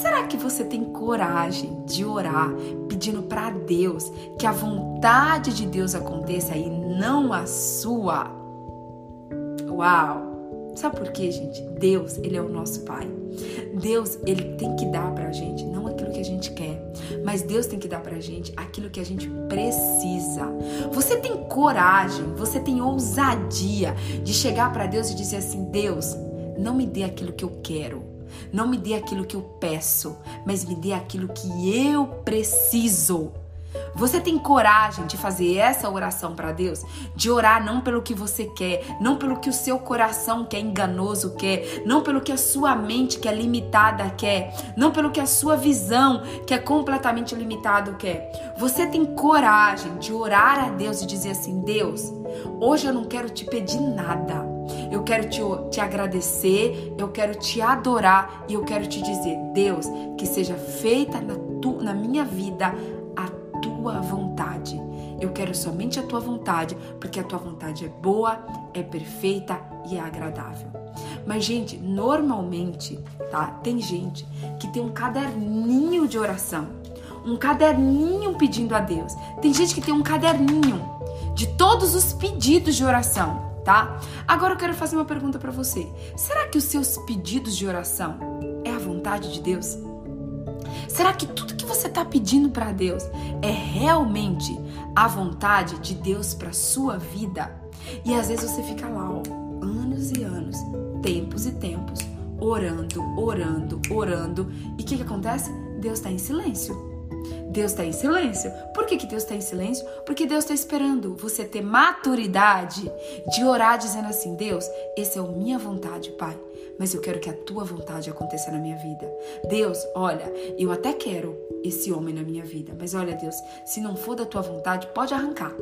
Será que você tem coragem de orar pedindo para Deus que a vontade de Deus aconteça e não a sua? Uau! Sabe por quê, gente? Deus, ele é o nosso Pai. Deus, ele tem que dar pra gente, não aquilo que a gente quer, mas Deus tem que dar pra gente aquilo que a gente precisa. Você tem coragem, você tem ousadia de chegar para Deus e dizer assim: "Deus, não me dê aquilo que eu quero, não me dê aquilo que eu peço, mas me dê aquilo que eu preciso." Você tem coragem de fazer essa oração para Deus? De orar não pelo que você quer, não pelo que o seu coração que é enganoso quer, não pelo que a sua mente que é limitada quer, não pelo que a sua visão que é completamente limitado quer. Você tem coragem de orar a Deus e dizer assim: Deus, hoje eu não quero te pedir nada. Eu quero te, te agradecer, eu quero te adorar e eu quero te dizer, Deus, que seja feita na, tu, na minha vida tua vontade. Eu quero somente a tua vontade, porque a tua vontade é boa, é perfeita e é agradável. Mas, gente, normalmente, tá? Tem gente que tem um caderninho de oração, um caderninho pedindo a Deus. Tem gente que tem um caderninho de todos os pedidos de oração, tá? Agora eu quero fazer uma pergunta para você. Será que os seus pedidos de oração é a vontade de Deus? Será que tudo que você está pedindo para Deus é realmente a vontade de Deus para sua vida? E às vezes você fica lá, ó, anos e anos, tempos e tempos, orando, orando, orando. E o que, que acontece? Deus está em silêncio. Deus está em silêncio. Por que, que Deus está em silêncio? Porque Deus está esperando você ter maturidade de orar dizendo assim: Deus, essa é a minha vontade, Pai mas eu quero que a tua vontade aconteça na minha vida. Deus, olha, eu até quero esse homem na minha vida, mas olha, Deus, se não for da tua vontade, pode arrancar.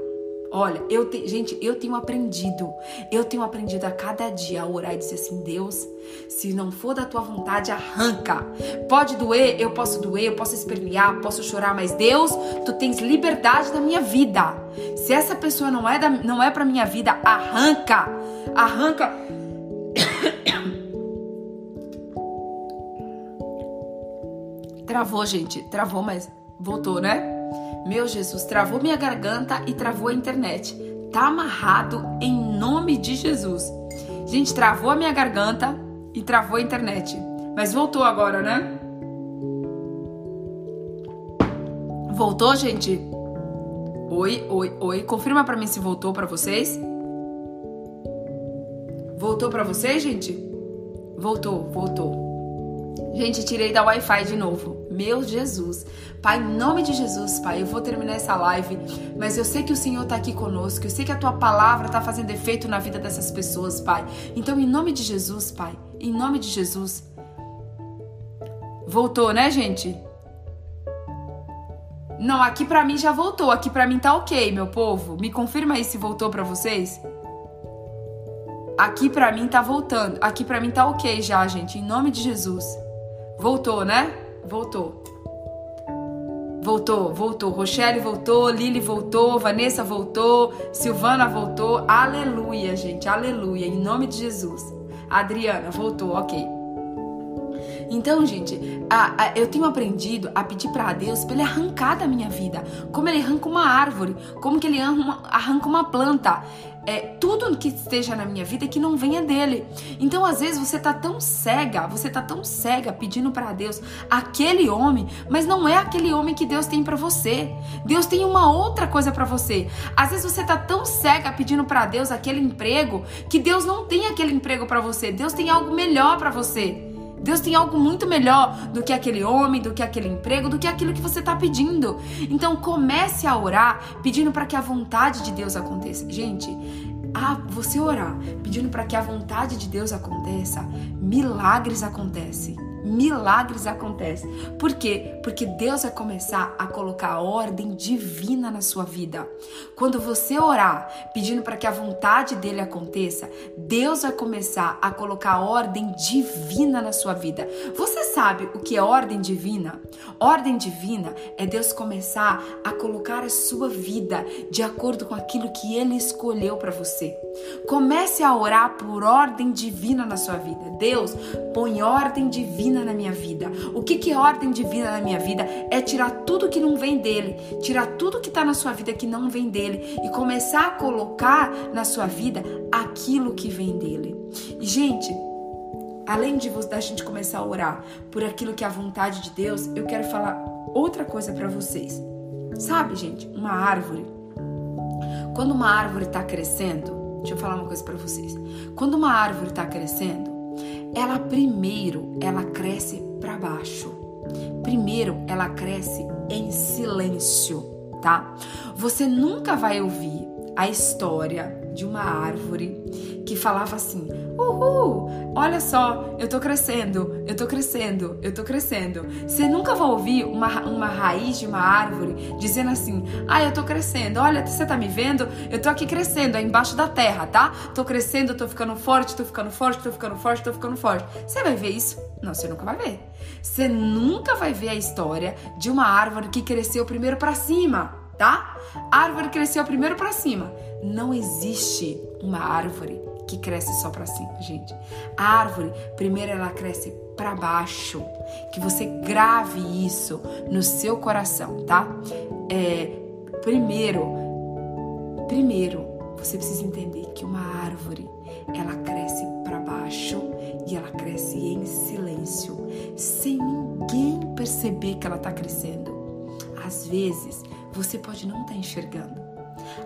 Olha, eu te, gente, eu tenho aprendido, eu tenho aprendido a cada dia a orar e dizer assim, Deus, se não for da tua vontade, arranca. Pode doer, eu posso doer, eu posso espernear, posso chorar, mas Deus, tu tens liberdade na minha vida. Se essa pessoa não é da, não é para minha vida, arranca, arranca. *coughs* Travou, gente. Travou, mas voltou, né? Meu Jesus, travou minha garganta e travou a internet. Tá amarrado em nome de Jesus. Gente, travou a minha garganta e travou a internet. Mas voltou agora, né? Voltou, gente? Oi, oi, oi. Confirma para mim se voltou para vocês. Voltou para vocês, gente? Voltou, voltou. Gente, tirei da Wi-Fi de novo. Meu Jesus. Pai, em nome de Jesus, Pai, eu vou terminar essa live, mas eu sei que o Senhor está aqui conosco. Eu sei que a tua palavra está fazendo efeito na vida dessas pessoas, Pai. Então, em nome de Jesus, Pai, em nome de Jesus. Voltou, né, gente? Não, aqui para mim já voltou. Aqui para mim tá OK, meu povo. Me confirma aí se voltou para vocês. Aqui para mim tá voltando. Aqui para mim tá OK já, gente, em nome de Jesus. Voltou, né? Voltou. Voltou, voltou. Rochelle voltou, Lili voltou, Vanessa voltou, Silvana voltou. Aleluia, gente, aleluia, em nome de Jesus. Adriana voltou, ok. Então, gente, a, a, eu tenho aprendido a pedir para Deus para Ele arrancar da minha vida, como Ele arranca uma árvore, como que Ele arranca uma planta é, tudo que esteja na minha vida que não venha dele. Então, às vezes, você tá tão cega, você tá tão cega pedindo para Deus aquele homem, mas não é aquele homem que Deus tem para você. Deus tem uma outra coisa para você. Às vezes, você tá tão cega pedindo para Deus aquele emprego que Deus não tem aquele emprego para você. Deus tem algo melhor para você. Deus tem algo muito melhor do que aquele homem, do que aquele emprego, do que aquilo que você está pedindo. Então comece a orar pedindo para que a vontade de Deus aconteça. Gente, a você orar pedindo para que a vontade de Deus aconteça, milagres acontecem. Milagres acontecem. Por quê? Porque Deus vai começar a colocar ordem divina na sua vida. Quando você orar pedindo para que a vontade dele aconteça, Deus vai começar a colocar ordem divina na sua vida. Você sabe o que é ordem divina? Ordem divina é Deus começar a colocar a sua vida de acordo com aquilo que ele escolheu para você. Comece a orar por ordem divina na sua vida. Deus, põe ordem divina na minha vida. O que, que é ordem divina na minha vida? É tirar tudo que não vem dele, tirar tudo que está na sua vida que não vem dele e começar a colocar na sua vida aquilo que vem dele. E, gente, além de da gente começar a orar por aquilo que é a vontade de Deus, eu quero falar outra coisa para vocês. Sabe, gente, uma árvore. Quando uma árvore está crescendo, deixa eu falar uma coisa para vocês. Quando uma árvore está crescendo, ela primeiro ela cresce para baixo. Primeiro ela cresce em silêncio, tá? Você nunca vai ouvir a história de uma árvore que falava assim: Uhul, olha só, eu tô crescendo, eu tô crescendo, eu tô crescendo. Você nunca vai ouvir uma, uma raiz de uma árvore dizendo assim: Ah, eu tô crescendo, olha, você tá me vendo? Eu tô aqui crescendo, é embaixo da terra, tá? Tô crescendo, tô ficando forte, tô ficando forte, tô ficando forte, tô ficando forte. Você vai ver isso? Não, você nunca vai ver. Você nunca vai ver a história de uma árvore que cresceu primeiro para cima, tá? A árvore cresceu primeiro para cima. Não existe uma árvore que cresce só para cima, gente. A árvore, primeiro ela cresce para baixo. Que você grave isso no seu coração, tá? É, primeiro, primeiro, você precisa entender que uma árvore, ela cresce para baixo e ela cresce em silêncio, sem ninguém perceber que ela está crescendo. Às vezes, você pode não estar tá enxergando,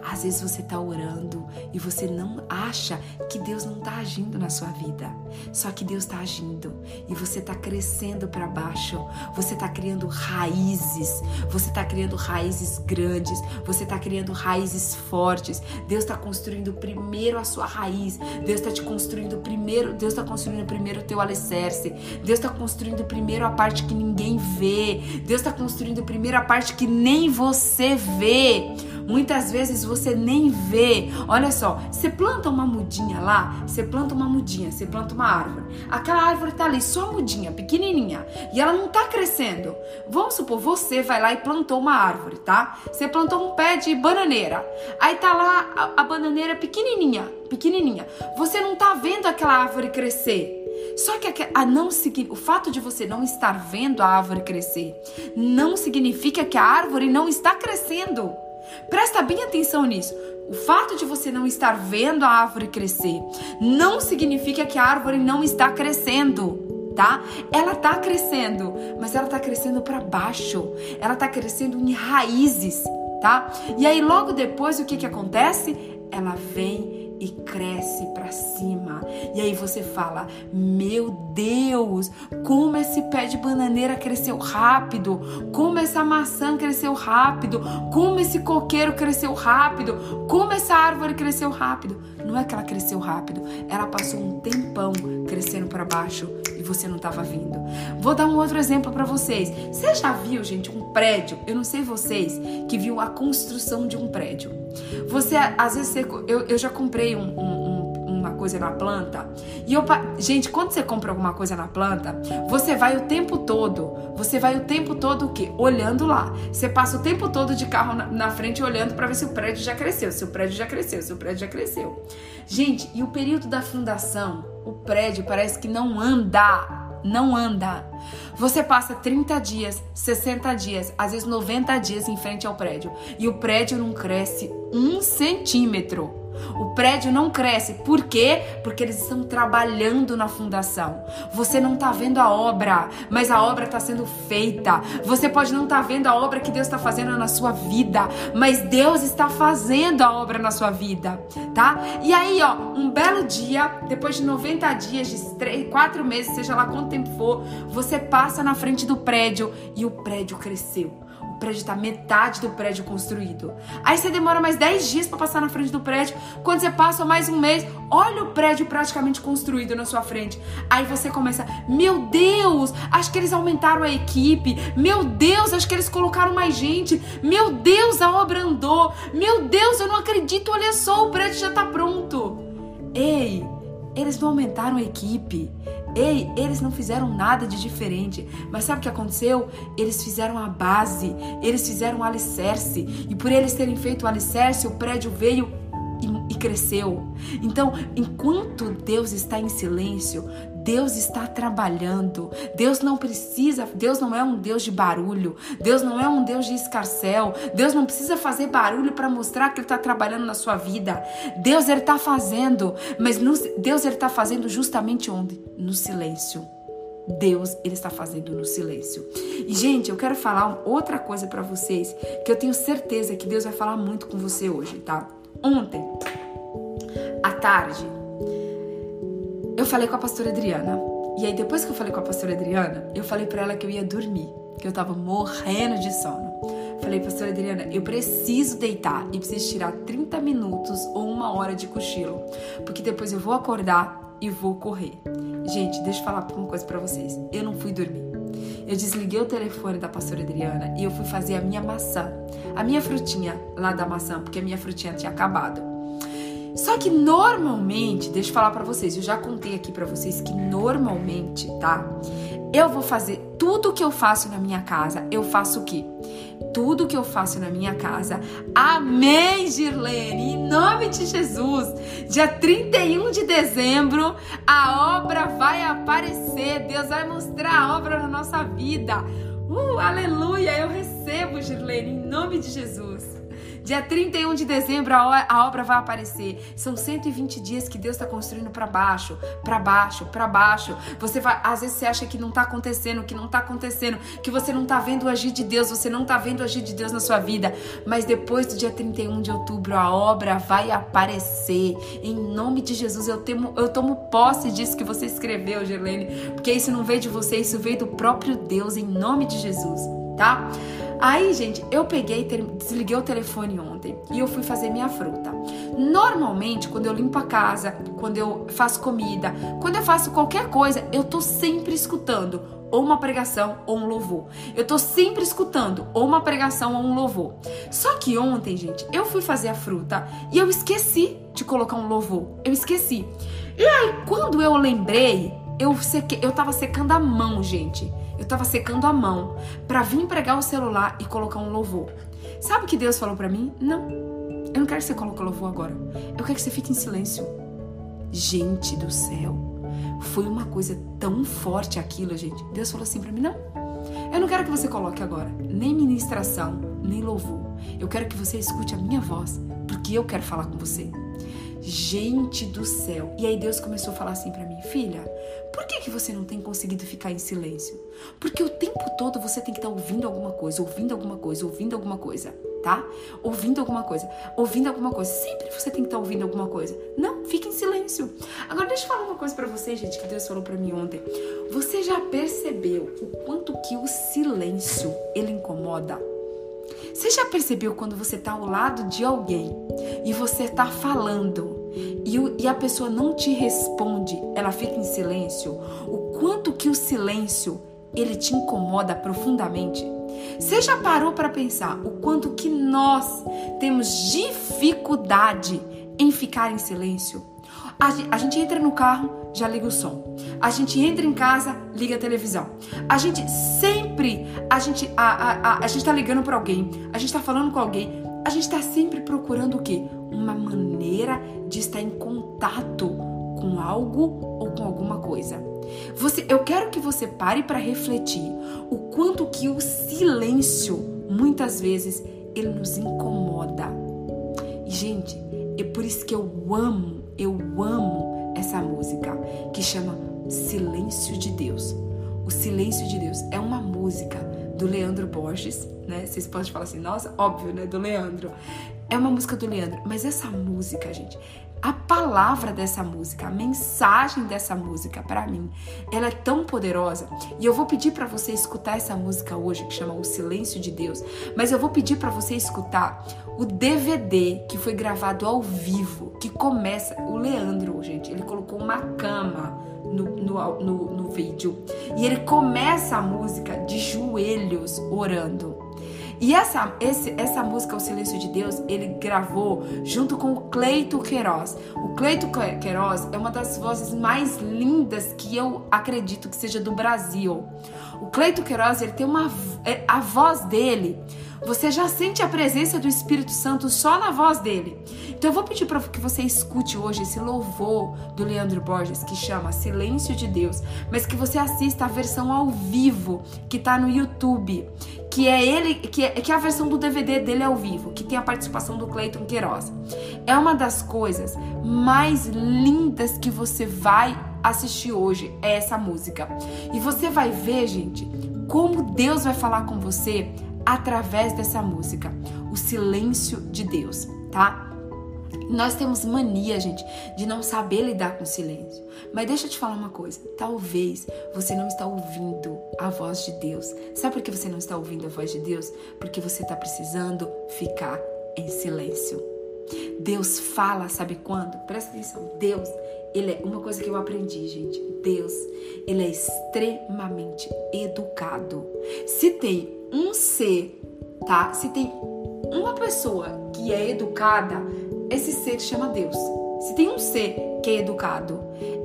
às vezes você está orando e você não acha que Deus não está agindo na sua vida. Só que Deus está agindo e você está crescendo para baixo. Você está criando raízes. Você está criando raízes grandes. Você está criando raízes fortes. Deus está construindo primeiro a sua raiz. Deus está te construindo primeiro. Deus está construindo primeiro o teu alicerce. Deus está construindo primeiro a parte que ninguém vê. Deus está construindo primeiro a parte que nem você vê. Muitas vezes você nem vê. Olha só, você planta uma mudinha lá, você planta uma mudinha, você planta uma árvore. Aquela árvore tá ali, só mudinha, pequenininha, e ela não tá crescendo. Vamos supor, você vai lá e plantou uma árvore, tá? Você plantou um pé de bananeira. Aí tá lá a, a bananeira pequenininha, pequenininha. Você não tá vendo aquela árvore crescer. Só que a não, o fato de você não estar vendo a árvore crescer não significa que a árvore não está crescendo. Presta bem atenção nisso. O fato de você não estar vendo a árvore crescer não significa que a árvore não está crescendo, tá? Ela está crescendo, mas ela está crescendo para baixo. Ela está crescendo em raízes, tá? E aí logo depois o que que acontece? Ela vem e cresce para cima. E aí você fala: Meu Deus, como esse pé de bananeira cresceu rápido, como essa maçã cresceu rápido, como esse coqueiro cresceu rápido, como essa árvore cresceu rápido. Não é que ela cresceu rápido, ela passou um tempão crescendo para baixo você não estava vindo. Vou dar um outro exemplo para vocês. Você já viu, gente, um prédio? Eu não sei vocês que viu a construção de um prédio. Você, às vezes, você, eu, eu já comprei um, um, uma coisa na planta. E eu, gente, quando você compra alguma coisa na planta, você vai o tempo todo, você vai o tempo todo o quê? Olhando lá. Você passa o tempo todo de carro na, na frente olhando para ver se o prédio já cresceu, se o prédio já cresceu, se o prédio já cresceu. Gente, e o período da fundação, o prédio parece que não anda não anda. Você passa 30 dias, 60 dias, às vezes 90 dias em frente ao prédio e o prédio não cresce um centímetro. O prédio não cresce. Por quê? Porque eles estão trabalhando na fundação. Você não está vendo a obra, mas a obra está sendo feita. Você pode não estar tá vendo a obra que Deus está fazendo na sua vida, mas Deus está fazendo a obra na sua vida, tá? E aí, ó, um belo dia, depois de 90 dias, de 3, 4 meses, seja lá quanto tempo for, você passa na frente do prédio e o prédio cresceu prédio está metade do prédio construído. Aí você demora mais 10 dias para passar na frente do prédio. Quando você passa mais um mês, olha o prédio praticamente construído na sua frente. Aí você começa, meu Deus, acho que eles aumentaram a equipe. Meu Deus, acho que eles colocaram mais gente. Meu Deus, a obra andou. Meu Deus, eu não acredito, olha só, o prédio já está pronto. Ei, eles não aumentaram a equipe. Ei, eles não fizeram nada de diferente. Mas sabe o que aconteceu? Eles fizeram a base, eles fizeram o alicerce. E por eles terem feito o alicerce, o prédio veio cresceu. Então, enquanto Deus está em silêncio, Deus está trabalhando. Deus não precisa, Deus não é um Deus de barulho. Deus não é um Deus de escarcel. Deus não precisa fazer barulho para mostrar que Ele está trabalhando na sua vida. Deus Ele está fazendo, mas no, Deus Ele está fazendo justamente onde? No silêncio. Deus ele está fazendo no silêncio. E gente, eu quero falar outra coisa para vocês que eu tenho certeza que Deus vai falar muito com você hoje, tá? Ontem à tarde eu falei com a pastora Adriana. E aí, depois que eu falei com a pastora Adriana, eu falei para ela que eu ia dormir, que eu tava morrendo de sono. Falei, pastora Adriana, eu preciso deitar e preciso tirar 30 minutos ou uma hora de cochilo, porque depois eu vou acordar e vou correr. Gente, deixa eu falar uma coisa para vocês. Eu não fui dormir. Eu desliguei o telefone da pastora Adriana e eu fui fazer a minha maçã, a minha frutinha lá da maçã, porque a minha frutinha tinha acabado. Só que normalmente, deixa eu falar para vocês, eu já contei aqui para vocês que normalmente, tá? Eu vou fazer tudo que eu faço na minha casa, eu faço o quê? Tudo que eu faço na minha casa. Amém, Girlene, em nome de Jesus. Dia 31 de dezembro, a obra vai aparecer. Deus vai mostrar a obra na nossa vida. Uh, aleluia! Eu recebo, Girlene, em nome de Jesus. Dia 31 de dezembro a obra vai aparecer. São 120 dias que Deus está construindo para baixo, para baixo, para baixo. Você vai, às vezes você acha que não está acontecendo, que não está acontecendo, que você não está vendo o agir de Deus, você não está vendo o agir de Deus na sua vida. Mas depois do dia 31 de outubro a obra vai aparecer. Em nome de Jesus eu temo, eu tomo posse disso que você escreveu, Gerlene, porque isso não veio de você, isso veio do próprio Deus em nome de Jesus, tá? Aí, gente, eu peguei, desliguei o telefone ontem e eu fui fazer minha fruta. Normalmente, quando eu limpo a casa, quando eu faço comida, quando eu faço qualquer coisa, eu tô sempre escutando ou uma pregação ou um louvor. Eu tô sempre escutando ou uma pregação ou um louvor. Só que ontem, gente, eu fui fazer a fruta e eu esqueci de colocar um louvor. Eu esqueci. E aí, quando eu lembrei, eu, seque, eu tava secando a mão, gente. Eu tava secando a mão para vir pregar o celular e colocar um louvor. Sabe o que Deus falou para mim? Não. Eu não quero que você coloque o louvor agora. Eu quero que você fique em silêncio. Gente do céu. Foi uma coisa tão forte aquilo, gente. Deus falou assim para mim: não. Eu não quero que você coloque agora nem ministração, nem louvor. Eu quero que você escute a minha voz, porque eu quero falar com você. Gente do céu. E aí Deus começou a falar assim para mim: "Filha, por que que você não tem conseguido ficar em silêncio? Porque o tempo todo você tem que estar tá ouvindo alguma coisa, ouvindo alguma coisa, ouvindo alguma coisa, tá? Ouvindo alguma coisa, ouvindo alguma coisa. Sempre você tem que estar tá ouvindo alguma coisa. Não, fique em silêncio. Agora deixa eu falar uma coisa para você, gente, que Deus falou para mim ontem. Você já percebeu o quanto que o silêncio ele incomoda? Você já percebeu quando você está ao lado de alguém e você está falando e, o, e a pessoa não te responde, ela fica em silêncio? O quanto que o silêncio ele te incomoda profundamente? Você já parou para pensar o quanto que nós temos dificuldade em ficar em silêncio? A, gente entra no carro, já liga o som. A gente entra em casa, liga a televisão. A gente sempre, a gente, a, a, a, gente tá ligando para alguém, a gente tá falando com alguém, a gente tá sempre procurando o quê? Uma maneira de estar em contato com algo ou com alguma coisa. Você, eu quero que você pare para refletir o quanto que o silêncio, muitas vezes, ele nos incomoda. E, gente, é por isso que eu amo eu amo essa música que chama Silêncio de Deus. O Silêncio de Deus é uma música do Leandro Borges, né? Vocês podem falar assim, nossa, óbvio, né? Do Leandro. É uma música do Leandro, mas essa música, gente, a palavra dessa música, a mensagem dessa música para mim, ela é tão poderosa. E eu vou pedir para você escutar essa música hoje que chama O Silêncio de Deus, mas eu vou pedir para você escutar o DVD que foi gravado ao vivo, que começa o Leandro, gente, ele colocou uma cama no, no, no, no vídeo e ele começa a música de joelhos orando. E essa, esse, essa música, O Silêncio de Deus, ele gravou junto com o Cleito Queiroz. O Cleito Queiroz é uma das vozes mais lindas que eu acredito que seja do Brasil. O Cleito Queiroz, ele tem uma. É, a voz dele você já sente a presença do Espírito Santo só na voz dele. Então eu vou pedir para que você escute hoje esse louvor do Leandro Borges que chama Silêncio de Deus, mas que você assista a versão ao vivo que está no YouTube, que é ele, que é, que é a versão do DVD dele ao vivo, que tem a participação do Cleiton Queiroz. É uma das coisas mais lindas que você vai assistir hoje é essa música. E você vai ver, gente, como Deus vai falar com você através dessa música, o silêncio de Deus, tá? Nós temos mania, gente, de não saber lidar com o silêncio. Mas deixa eu te falar uma coisa. Talvez você não está ouvindo a voz de Deus. Sabe por que você não está ouvindo a voz de Deus? Porque você está precisando ficar em silêncio. Deus fala, sabe quando? Presta atenção. Deus, ele é uma coisa que eu aprendi, gente. Deus, ele é extremamente educado. Se tem um ser, tá? Se tem uma pessoa que é educada, esse ser chama Deus. Se tem um ser que é educado,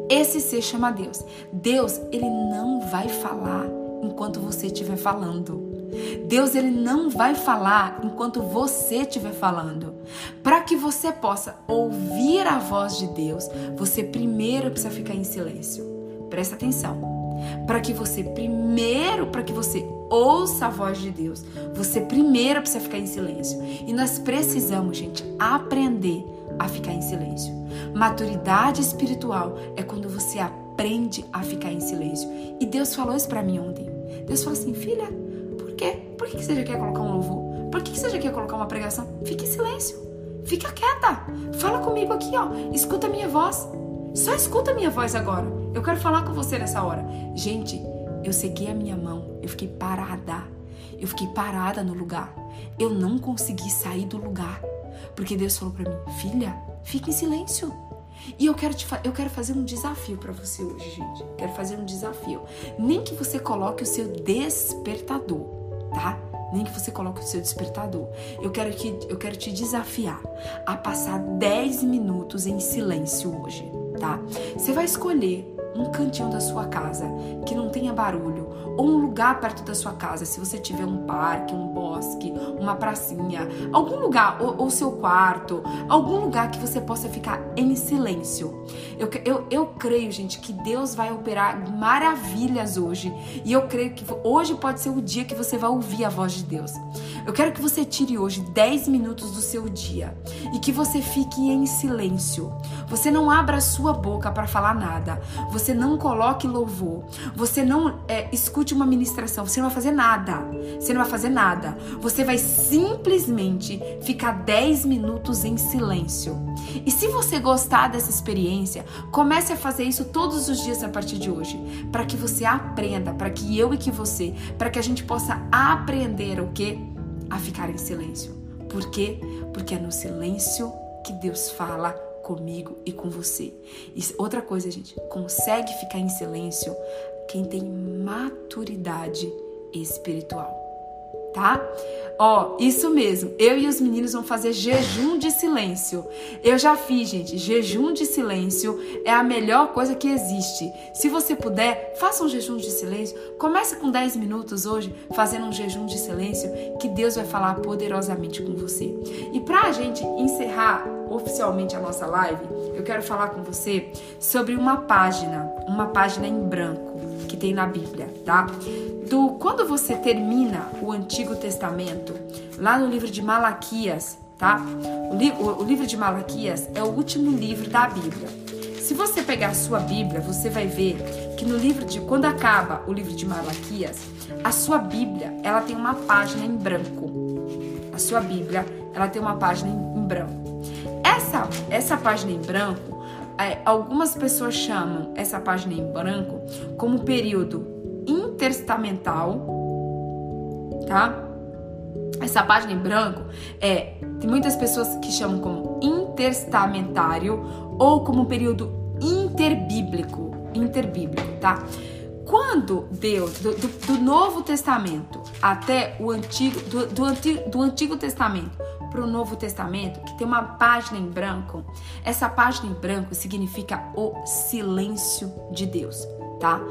esse ser chama Deus. Deus, ele não vai falar enquanto você estiver falando. Deus ele não vai falar enquanto você estiver falando. Para que você possa ouvir a voz de Deus, você primeiro precisa ficar em silêncio. Presta atenção. Para que você primeiro, para que você ouça a voz de Deus, você primeiro precisa ficar em silêncio. E nós precisamos, gente, aprender a ficar em silêncio. Maturidade espiritual é quando você aprende a ficar em silêncio. E Deus falou isso para mim ontem. Deus falou assim, filha, por quê? Por que você já quer colocar um louvor? Por que você já quer colocar uma pregação? Fique em silêncio. Fica quieta. Fala comigo aqui, ó. Escuta a minha voz. Só escuta a minha voz agora. Eu quero falar com você nessa hora. Gente, eu segui a minha mão, eu fiquei parada. Eu fiquei parada no lugar. Eu não consegui sair do lugar. Porque Deus falou para mim: "Filha, fique em silêncio". E eu quero te eu quero fazer um desafio para você hoje, gente. Quero fazer um desafio. Nem que você coloque o seu despertador, tá? Nem que você coloque o seu despertador. Eu quero que eu quero te desafiar a passar 10 minutos em silêncio hoje tá? Você vai escolher um cantinho da sua casa que não tenha barulho, ou um lugar perto da sua casa, se você tiver um parque, um bosque, uma pracinha, algum lugar, ou, ou seu quarto, algum lugar que você possa ficar em silêncio. Eu, eu, eu creio, gente, que Deus vai operar maravilhas hoje, e eu creio que hoje pode ser o dia que você vai ouvir a voz de Deus. Eu quero que você tire hoje 10 minutos do seu dia e que você fique em silêncio. Você não abra a sua boca para falar nada. Você não coloque louvor. Você não é, escute uma ministração. Você não vai fazer nada. Você não vai fazer nada. Você vai simplesmente ficar 10 minutos em silêncio. E se você gostar dessa experiência, comece a fazer isso todos os dias a partir de hoje, para que você aprenda, para que eu e que você, para que a gente possa aprender o que a ficar em silêncio. Por quê? Porque é no silêncio que Deus fala comigo e com você. E outra coisa, gente, consegue ficar em silêncio quem tem maturidade espiritual, tá? Ó, isso mesmo. Eu e os meninos vão fazer jejum de silêncio. Eu já fiz, gente. Jejum de silêncio é a melhor coisa que existe. Se você puder, faça um jejum de silêncio. Comece com 10 minutos hoje fazendo um jejum de silêncio que Deus vai falar poderosamente com você. E pra gente encerrar oficialmente a nossa live, eu quero falar com você sobre uma página, uma página em branco tem na Bíblia, tá? do quando você termina o Antigo Testamento, lá no livro de Malaquias, tá? O, li, o, o livro de Malaquias é o último livro da Bíblia. Se você pegar a sua Bíblia, você vai ver que no livro de quando acaba o livro de Malaquias, a sua Bíblia, ela tem uma página em branco. A sua Bíblia, ela tem uma página em, em branco. essa, essa página em branco, algumas pessoas chamam essa página em branco como período intertestamental, tá? Essa página em branco é tem muitas pessoas que chamam como intertestamentário ou como período interbíblico, interbíblico, tá? Quando Deus, do, do, do Novo Testamento até o Antigo, do, do, antigo, do Antigo Testamento para o Novo Testamento, que tem uma página em branco, essa página em branco significa o silêncio de Deus, tá?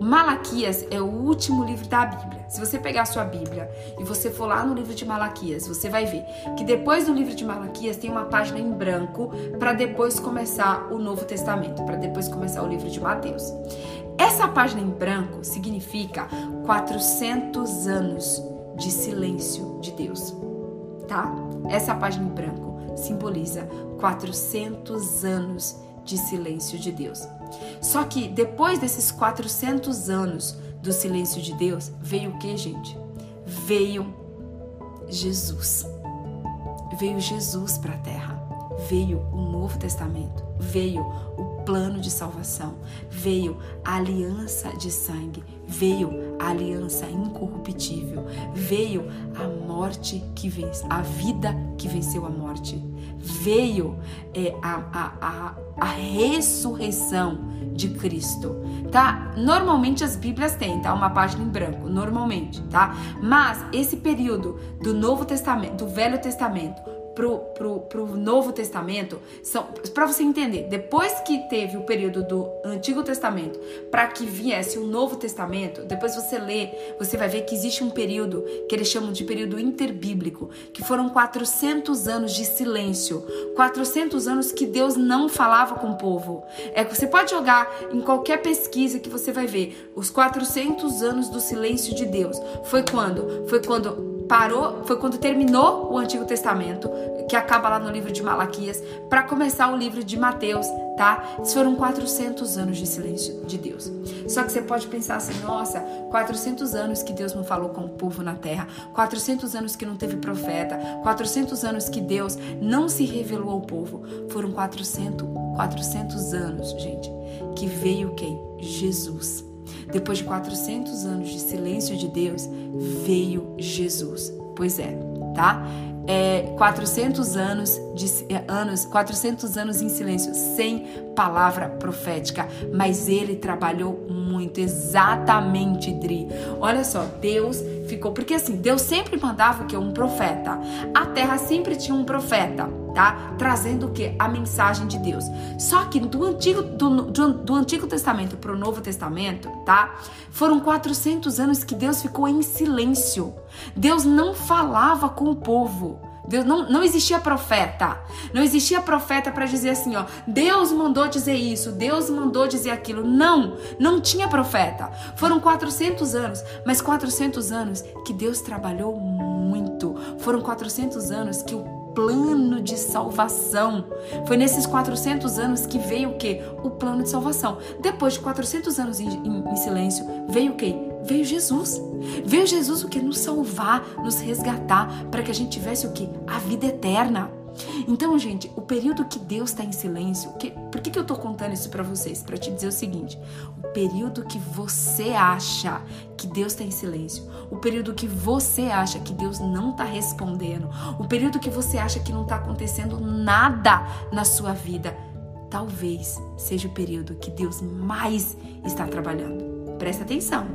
Malaquias é o último livro da Bíblia. Se você pegar a sua Bíblia e você for lá no livro de Malaquias, você vai ver que depois do livro de Malaquias tem uma página em branco para depois começar o Novo Testamento, para depois começar o livro de Mateus. Essa página em branco significa 400 anos de silêncio de Deus, tá? Essa página em branco simboliza 400 anos de silêncio de Deus. Só que depois desses 400 anos do silêncio de Deus, veio o que, gente? Veio Jesus. Veio Jesus para a terra. Veio o Novo Testamento. Veio o plano de salvação, veio a aliança de sangue, veio a aliança incorruptível, veio a morte que vence, a vida que venceu a morte, veio é, a, a, a, a ressurreição de Cristo, tá? Normalmente as Bíblias têm, tá? Uma página em branco, normalmente, tá? Mas esse período do Novo Testamento, do Velho Testamento pro, pro, pro Novo Testamento são para você entender. Depois que teve o período do Antigo Testamento para que viesse o Novo Testamento, depois você lê, você vai ver que existe um período que eles chamam de período interbíblico, que foram 400 anos de silêncio, 400 anos que Deus não falava com o povo. É que você pode jogar em qualquer pesquisa que você vai ver os 400 anos do silêncio de Deus. Foi quando? Foi quando parou, foi quando terminou o Antigo Testamento, que acaba lá no livro de Malaquias, para começar o livro de Mateus, tá? Foram 400 anos de silêncio de Deus. Só que você pode pensar assim, nossa, 400 anos que Deus não falou com o povo na terra, 400 anos que não teve profeta, 400 anos que Deus não se revelou ao povo. Foram 400, 400 anos, gente, que veio quem? Jesus depois de 400 anos de silêncio de Deus, veio Jesus. Pois é, tá? É, 400 anos de é, anos, 400 anos em silêncio, sem palavra profética, mas ele trabalhou muito, exatamente, Dri. Olha só, Deus ficou, porque assim, Deus sempre mandava o que um profeta. A terra sempre tinha um profeta tá? Trazendo o que? A mensagem de Deus. Só que do Antigo, do, do, Antigo Testamento para o Novo Testamento, tá? Foram 400 anos que Deus ficou em silêncio. Deus não falava com o povo. Deus não, não existia profeta. Não existia profeta para dizer assim, ó, Deus mandou dizer isso, Deus mandou dizer aquilo. Não, não tinha profeta. Foram 400 anos, mas 400 anos que Deus trabalhou muito. Foram 400 anos que o plano de salvação. Foi nesses 400 anos que veio o que? O plano de salvação. Depois de 400 anos em, em, em silêncio, veio o que? Veio Jesus. Veio Jesus o que? Nos salvar, nos resgatar, para que a gente tivesse o que? A vida eterna. Então, gente, o período que Deus está em silêncio, que, por que, que eu estou contando isso para vocês? Para te dizer o seguinte: o período que você acha que Deus está em silêncio, o período que você acha que Deus não está respondendo, o período que você acha que não está acontecendo nada na sua vida, talvez seja o período que Deus mais está trabalhando. Presta atenção: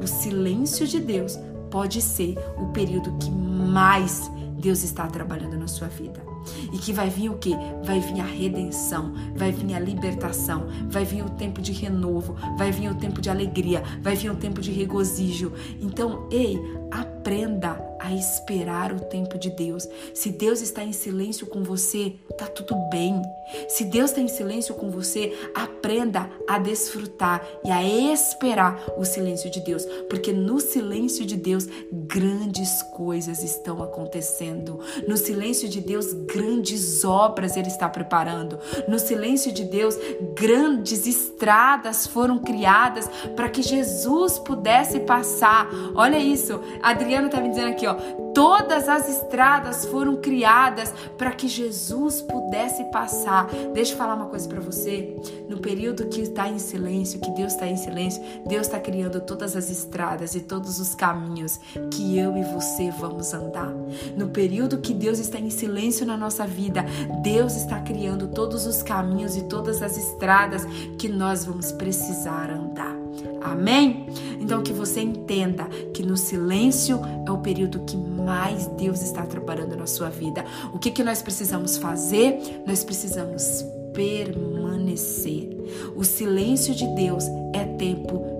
o silêncio de Deus pode ser o período que mais Deus está trabalhando na sua vida. E que vai vir o que? Vai vir a redenção, vai vir a libertação, vai vir o tempo de renovo, vai vir o tempo de alegria, vai vir o tempo de regozijo. Então, ei, aprenda a esperar o tempo de Deus. Se Deus está em silêncio com você, tá tudo bem. Se Deus está em silêncio com você, aprenda a desfrutar e a esperar o silêncio de Deus, porque no silêncio de Deus grandes coisas estão acontecendo. No silêncio de Deus grandes obras ele está preparando. No silêncio de Deus grandes estradas foram criadas para que Jesus pudesse passar. Olha isso, Adriana tá me dizendo aqui, ó. Todas as estradas foram criadas para que Jesus pudesse passar. Deixa eu falar uma coisa para você. No período que está em silêncio, que Deus está em silêncio, Deus está criando todas as estradas e todos os caminhos que eu e você vamos andar. No período que Deus está em silêncio na nossa vida, Deus está criando todos os caminhos e todas as estradas que nós vamos precisar andar. Amém? Então que você entenda que no silêncio é o período que mais Deus está trabalhando na sua vida. O que, que nós precisamos fazer? Nós precisamos permanecer. O silêncio de Deus é tempo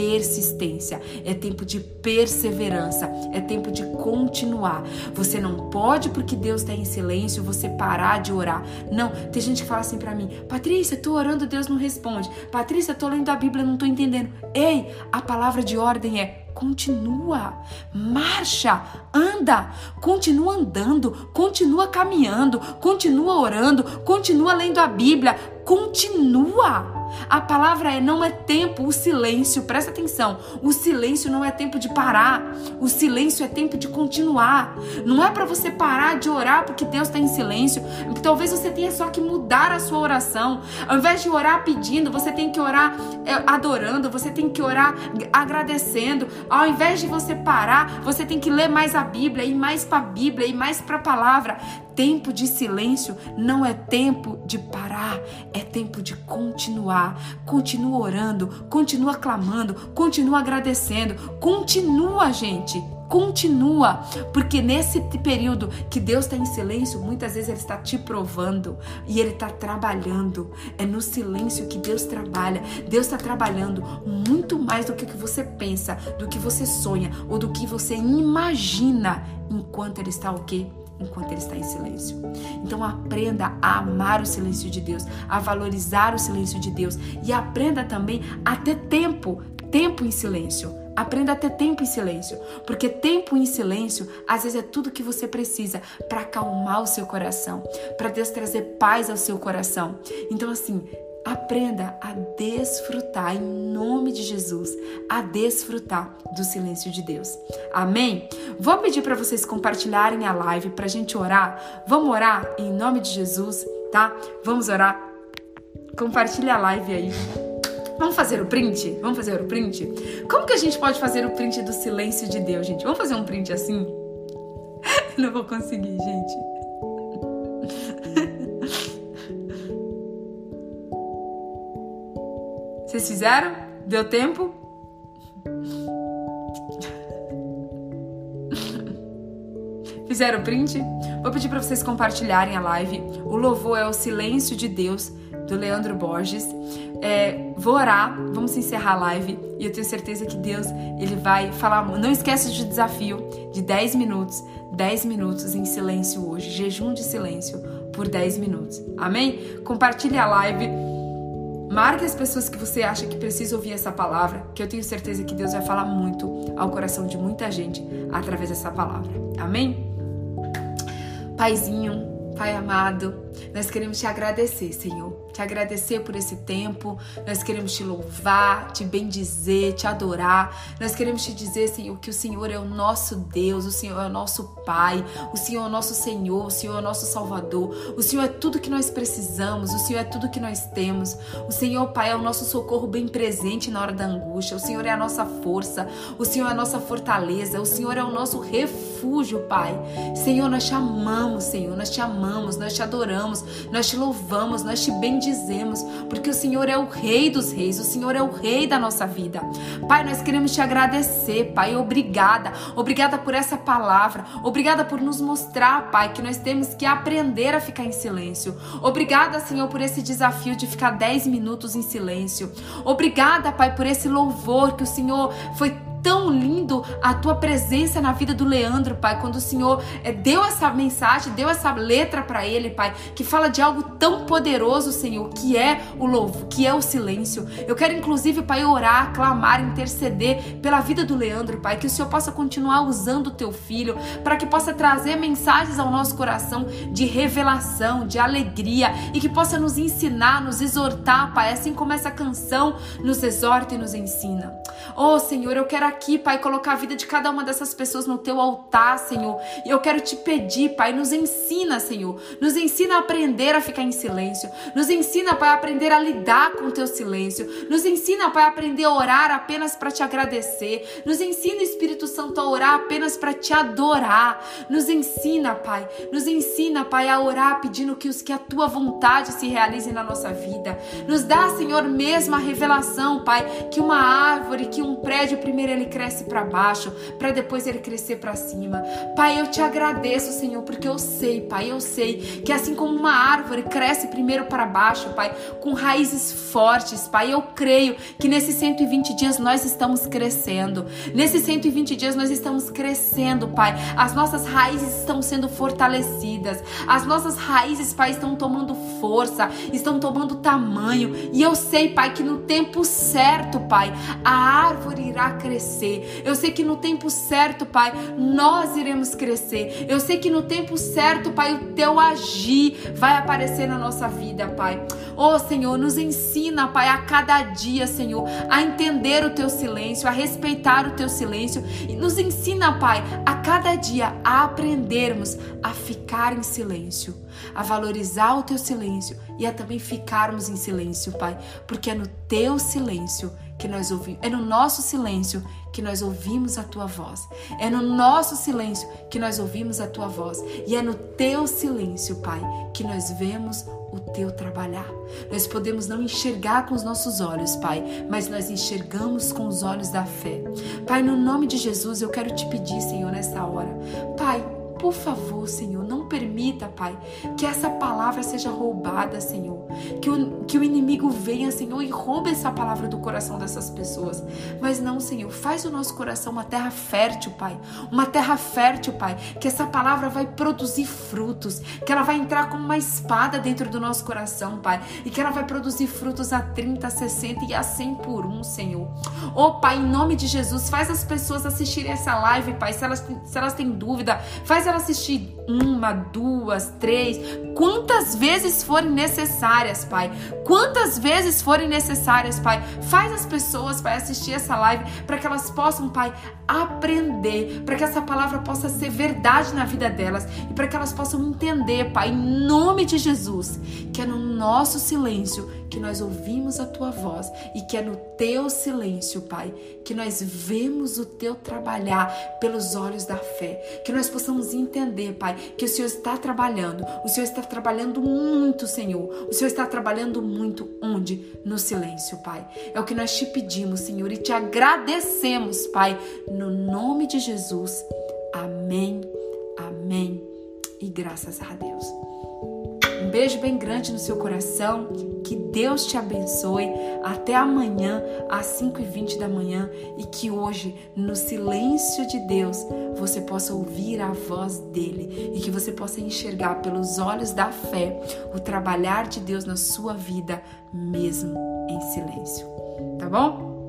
persistência, é tempo de perseverança, é tempo de continuar. Você não pode, porque Deus está em silêncio, você parar de orar. Não, tem gente que fala assim para mim: Patrícia, tô orando, Deus não responde. Patrícia, tô lendo a Bíblia, não tô entendendo. Ei, a palavra de ordem é continua, marcha, anda, continua andando, continua caminhando, continua orando, continua lendo a Bíblia, continua. A palavra é não é tempo, o silêncio, presta atenção. O silêncio não é tempo de parar. O silêncio é tempo de continuar. Não é para você parar de orar porque Deus está em silêncio. Talvez você tenha só que mudar a sua oração. Ao invés de orar pedindo, você tem que orar é, adorando, você tem que orar agradecendo. Ao invés de você parar, você tem que ler mais a Bíblia, ir mais para a Bíblia, ir mais para a palavra. Tempo de silêncio não é tempo de parar, é tempo de continuar. Continua orando, continua clamando, continua agradecendo, continua, gente. Continua, porque nesse período que Deus está em silêncio, muitas vezes Ele está te provando e Ele está trabalhando. É no silêncio que Deus trabalha. Deus está trabalhando muito mais do que você pensa, do que você sonha ou do que você imagina, enquanto Ele está o quê? Enquanto ele está em silêncio. Então aprenda a amar o silêncio de Deus, a valorizar o silêncio de Deus e aprenda também a ter tempo, tempo em silêncio. Aprenda a ter tempo em silêncio, porque tempo em silêncio às vezes é tudo que você precisa para acalmar o seu coração, para Deus trazer paz ao seu coração. Então assim, Aprenda a desfrutar, em nome de Jesus, a desfrutar do silêncio de Deus. Amém? Vou pedir para vocês compartilharem a live para a gente orar. Vamos orar em nome de Jesus, tá? Vamos orar. Compartilha a live aí. Vamos fazer o print? Vamos fazer o print? Como que a gente pode fazer o print do silêncio de Deus, gente? Vamos fazer um print assim? *laughs* Não vou conseguir, gente. Vocês fizeram? Deu tempo? Fizeram print? Vou pedir para vocês compartilharem a live. O louvor é o Silêncio de Deus, do Leandro Borges. É, vou orar, vamos encerrar a live e eu tenho certeza que Deus ele vai falar. Não esquece do desafio de 10 minutos, 10 minutos em silêncio hoje, jejum de silêncio por 10 minutos. Amém? Compartilhe a live. Marque as pessoas que você acha que precisa ouvir essa palavra, que eu tenho certeza que Deus vai falar muito ao coração de muita gente através dessa palavra. Amém? Paizinho, Pai amado, nós queremos te agradecer, Senhor. Te agradecer por esse tempo. Nós queremos te louvar, te bendizer, te adorar. Nós queremos te dizer, Senhor, que o Senhor é o nosso Deus, o Senhor é o nosso Pai, o Senhor é o nosso Senhor, o Senhor é o nosso Salvador. O Senhor é tudo que nós precisamos, o Senhor é tudo que nós temos. O Senhor, Pai, é o nosso socorro bem presente na hora da angústia. O Senhor é a nossa força, o Senhor é a nossa fortaleza, o Senhor é o nosso refúgio, Pai. Senhor, nós te amamos, Senhor, nós te amamos, nós te adoramos nós te louvamos, nós te bendizemos, porque o Senhor é o Rei dos Reis, o Senhor é o Rei da nossa vida. Pai, nós queremos te agradecer, Pai, obrigada, obrigada por essa palavra, obrigada por nos mostrar, Pai, que nós temos que aprender a ficar em silêncio. Obrigada, Senhor, por esse desafio de ficar 10 minutos em silêncio. Obrigada, Pai, por esse louvor que o Senhor foi tão lindo a tua presença na vida do Leandro, Pai, quando o Senhor é, deu essa mensagem, deu essa letra para ele, Pai, que fala de algo tão poderoso, Senhor, que é o louvo, que é o silêncio. Eu quero inclusive, Pai, orar, clamar, interceder pela vida do Leandro, Pai, que o Senhor possa continuar usando o teu filho para que possa trazer mensagens ao nosso coração de revelação, de alegria e que possa nos ensinar, nos exortar, Pai, assim como essa canção nos exorta e nos ensina. Oh, Senhor, eu quero aqui, Pai, colocar a vida de cada uma dessas pessoas no teu altar, Senhor. E eu quero te pedir, Pai, nos ensina, Senhor. Nos ensina a aprender a ficar em silêncio. Nos ensina, Pai, a aprender a lidar com o teu silêncio. Nos ensina, Pai, a aprender a orar apenas para te agradecer. Nos ensina, Espírito Santo, a orar apenas para te adorar. Nos ensina, Pai. Nos ensina, Pai, a orar pedindo que, os, que a tua vontade se realize na nossa vida. Nos dá, Senhor, mesmo a revelação, Pai, que uma árvore, que um prédio, primeiro ele cresce para baixo, para depois ele crescer para cima. Pai, eu te agradeço, Senhor, porque eu sei, Pai, eu sei que assim como uma árvore cresce primeiro para baixo, Pai, com raízes fortes, Pai, eu creio que nesses 120 dias nós estamos crescendo. Nesses 120 dias nós estamos crescendo, Pai. As nossas raízes estão sendo fortalecidas. As nossas raízes, Pai, estão tomando força, estão tomando tamanho. E eu sei, Pai, que no tempo certo, Pai, a árvore irá crescer. Eu sei que no tempo certo, Pai, nós iremos crescer. Eu sei que no tempo certo, Pai, o teu agir vai aparecer na nossa vida, Pai. Oh, Senhor, nos ensina, Pai, a cada dia, Senhor, a entender o teu silêncio, a respeitar o teu silêncio. E nos ensina, Pai, a cada dia a aprendermos a ficar em silêncio, a valorizar o teu silêncio e a também ficarmos em silêncio, Pai, porque é no teu silêncio que nós ouvimos, é no nosso silêncio que nós ouvimos a tua voz. É no nosso silêncio que nós ouvimos a tua voz. E é no teu silêncio, Pai, que nós vemos o teu trabalhar. Nós podemos não enxergar com os nossos olhos, Pai, mas nós enxergamos com os olhos da fé. Pai, no nome de Jesus, eu quero te pedir, Senhor, nessa hora. Pai, por favor, Senhor, não permita, Pai, que essa palavra seja roubada, Senhor. Que o, que o inimigo venha, Senhor, e roube essa palavra do coração dessas pessoas. Mas não, Senhor, faz o nosso coração uma terra fértil, Pai. Uma terra fértil, Pai. Que essa palavra vai produzir frutos. Que ela vai entrar como uma espada dentro do nosso coração, Pai. E que ela vai produzir frutos a 30, a 60 e a 100 por um, Senhor. Oh, Pai, em nome de Jesus, faz as pessoas assistirem essa live, Pai. Se elas, se elas têm dúvida, faz ela assistir uma, duas, três, quantas vezes forem necessárias, Pai. Quantas vezes forem necessárias, Pai. Faz as pessoas, Pai, assistir essa live para que elas possam, Pai, aprender, para que essa palavra possa ser verdade na vida delas e para que elas possam entender, Pai, em nome de Jesus, que é no nosso silêncio que nós ouvimos a tua voz e que é no teu silêncio, Pai, que nós vemos o teu trabalhar pelos olhos da fé, que nós possamos entender, Pai, que o Senhor está trabalhando, o Senhor está trabalhando muito, Senhor, o Senhor está trabalhando muito onde? No silêncio, Pai. É o que nós te pedimos, Senhor, e te agradecemos, Pai, no nome de Jesus. Amém, amém e graças a Deus. Beijo bem grande no seu coração. Que Deus te abençoe. Até amanhã, às 5h20 da manhã. E que hoje, no silêncio de Deus, você possa ouvir a voz dele. E que você possa enxergar pelos olhos da fé o trabalhar de Deus na sua vida, mesmo em silêncio. Tá bom?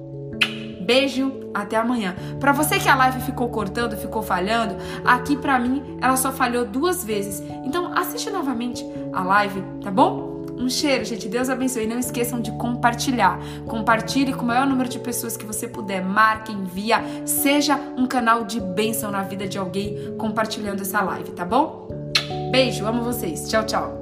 Beijo, até amanhã. Para você que a live ficou cortando, ficou falhando, aqui para mim ela só falhou duas vezes. Então assiste novamente a live, tá bom? Um cheiro, gente. Deus abençoe. E não esqueçam de compartilhar. Compartilhe com o maior número de pessoas que você puder. Marque, envia. Seja um canal de bênção na vida de alguém compartilhando essa live, tá bom? Beijo, amo vocês. Tchau, tchau.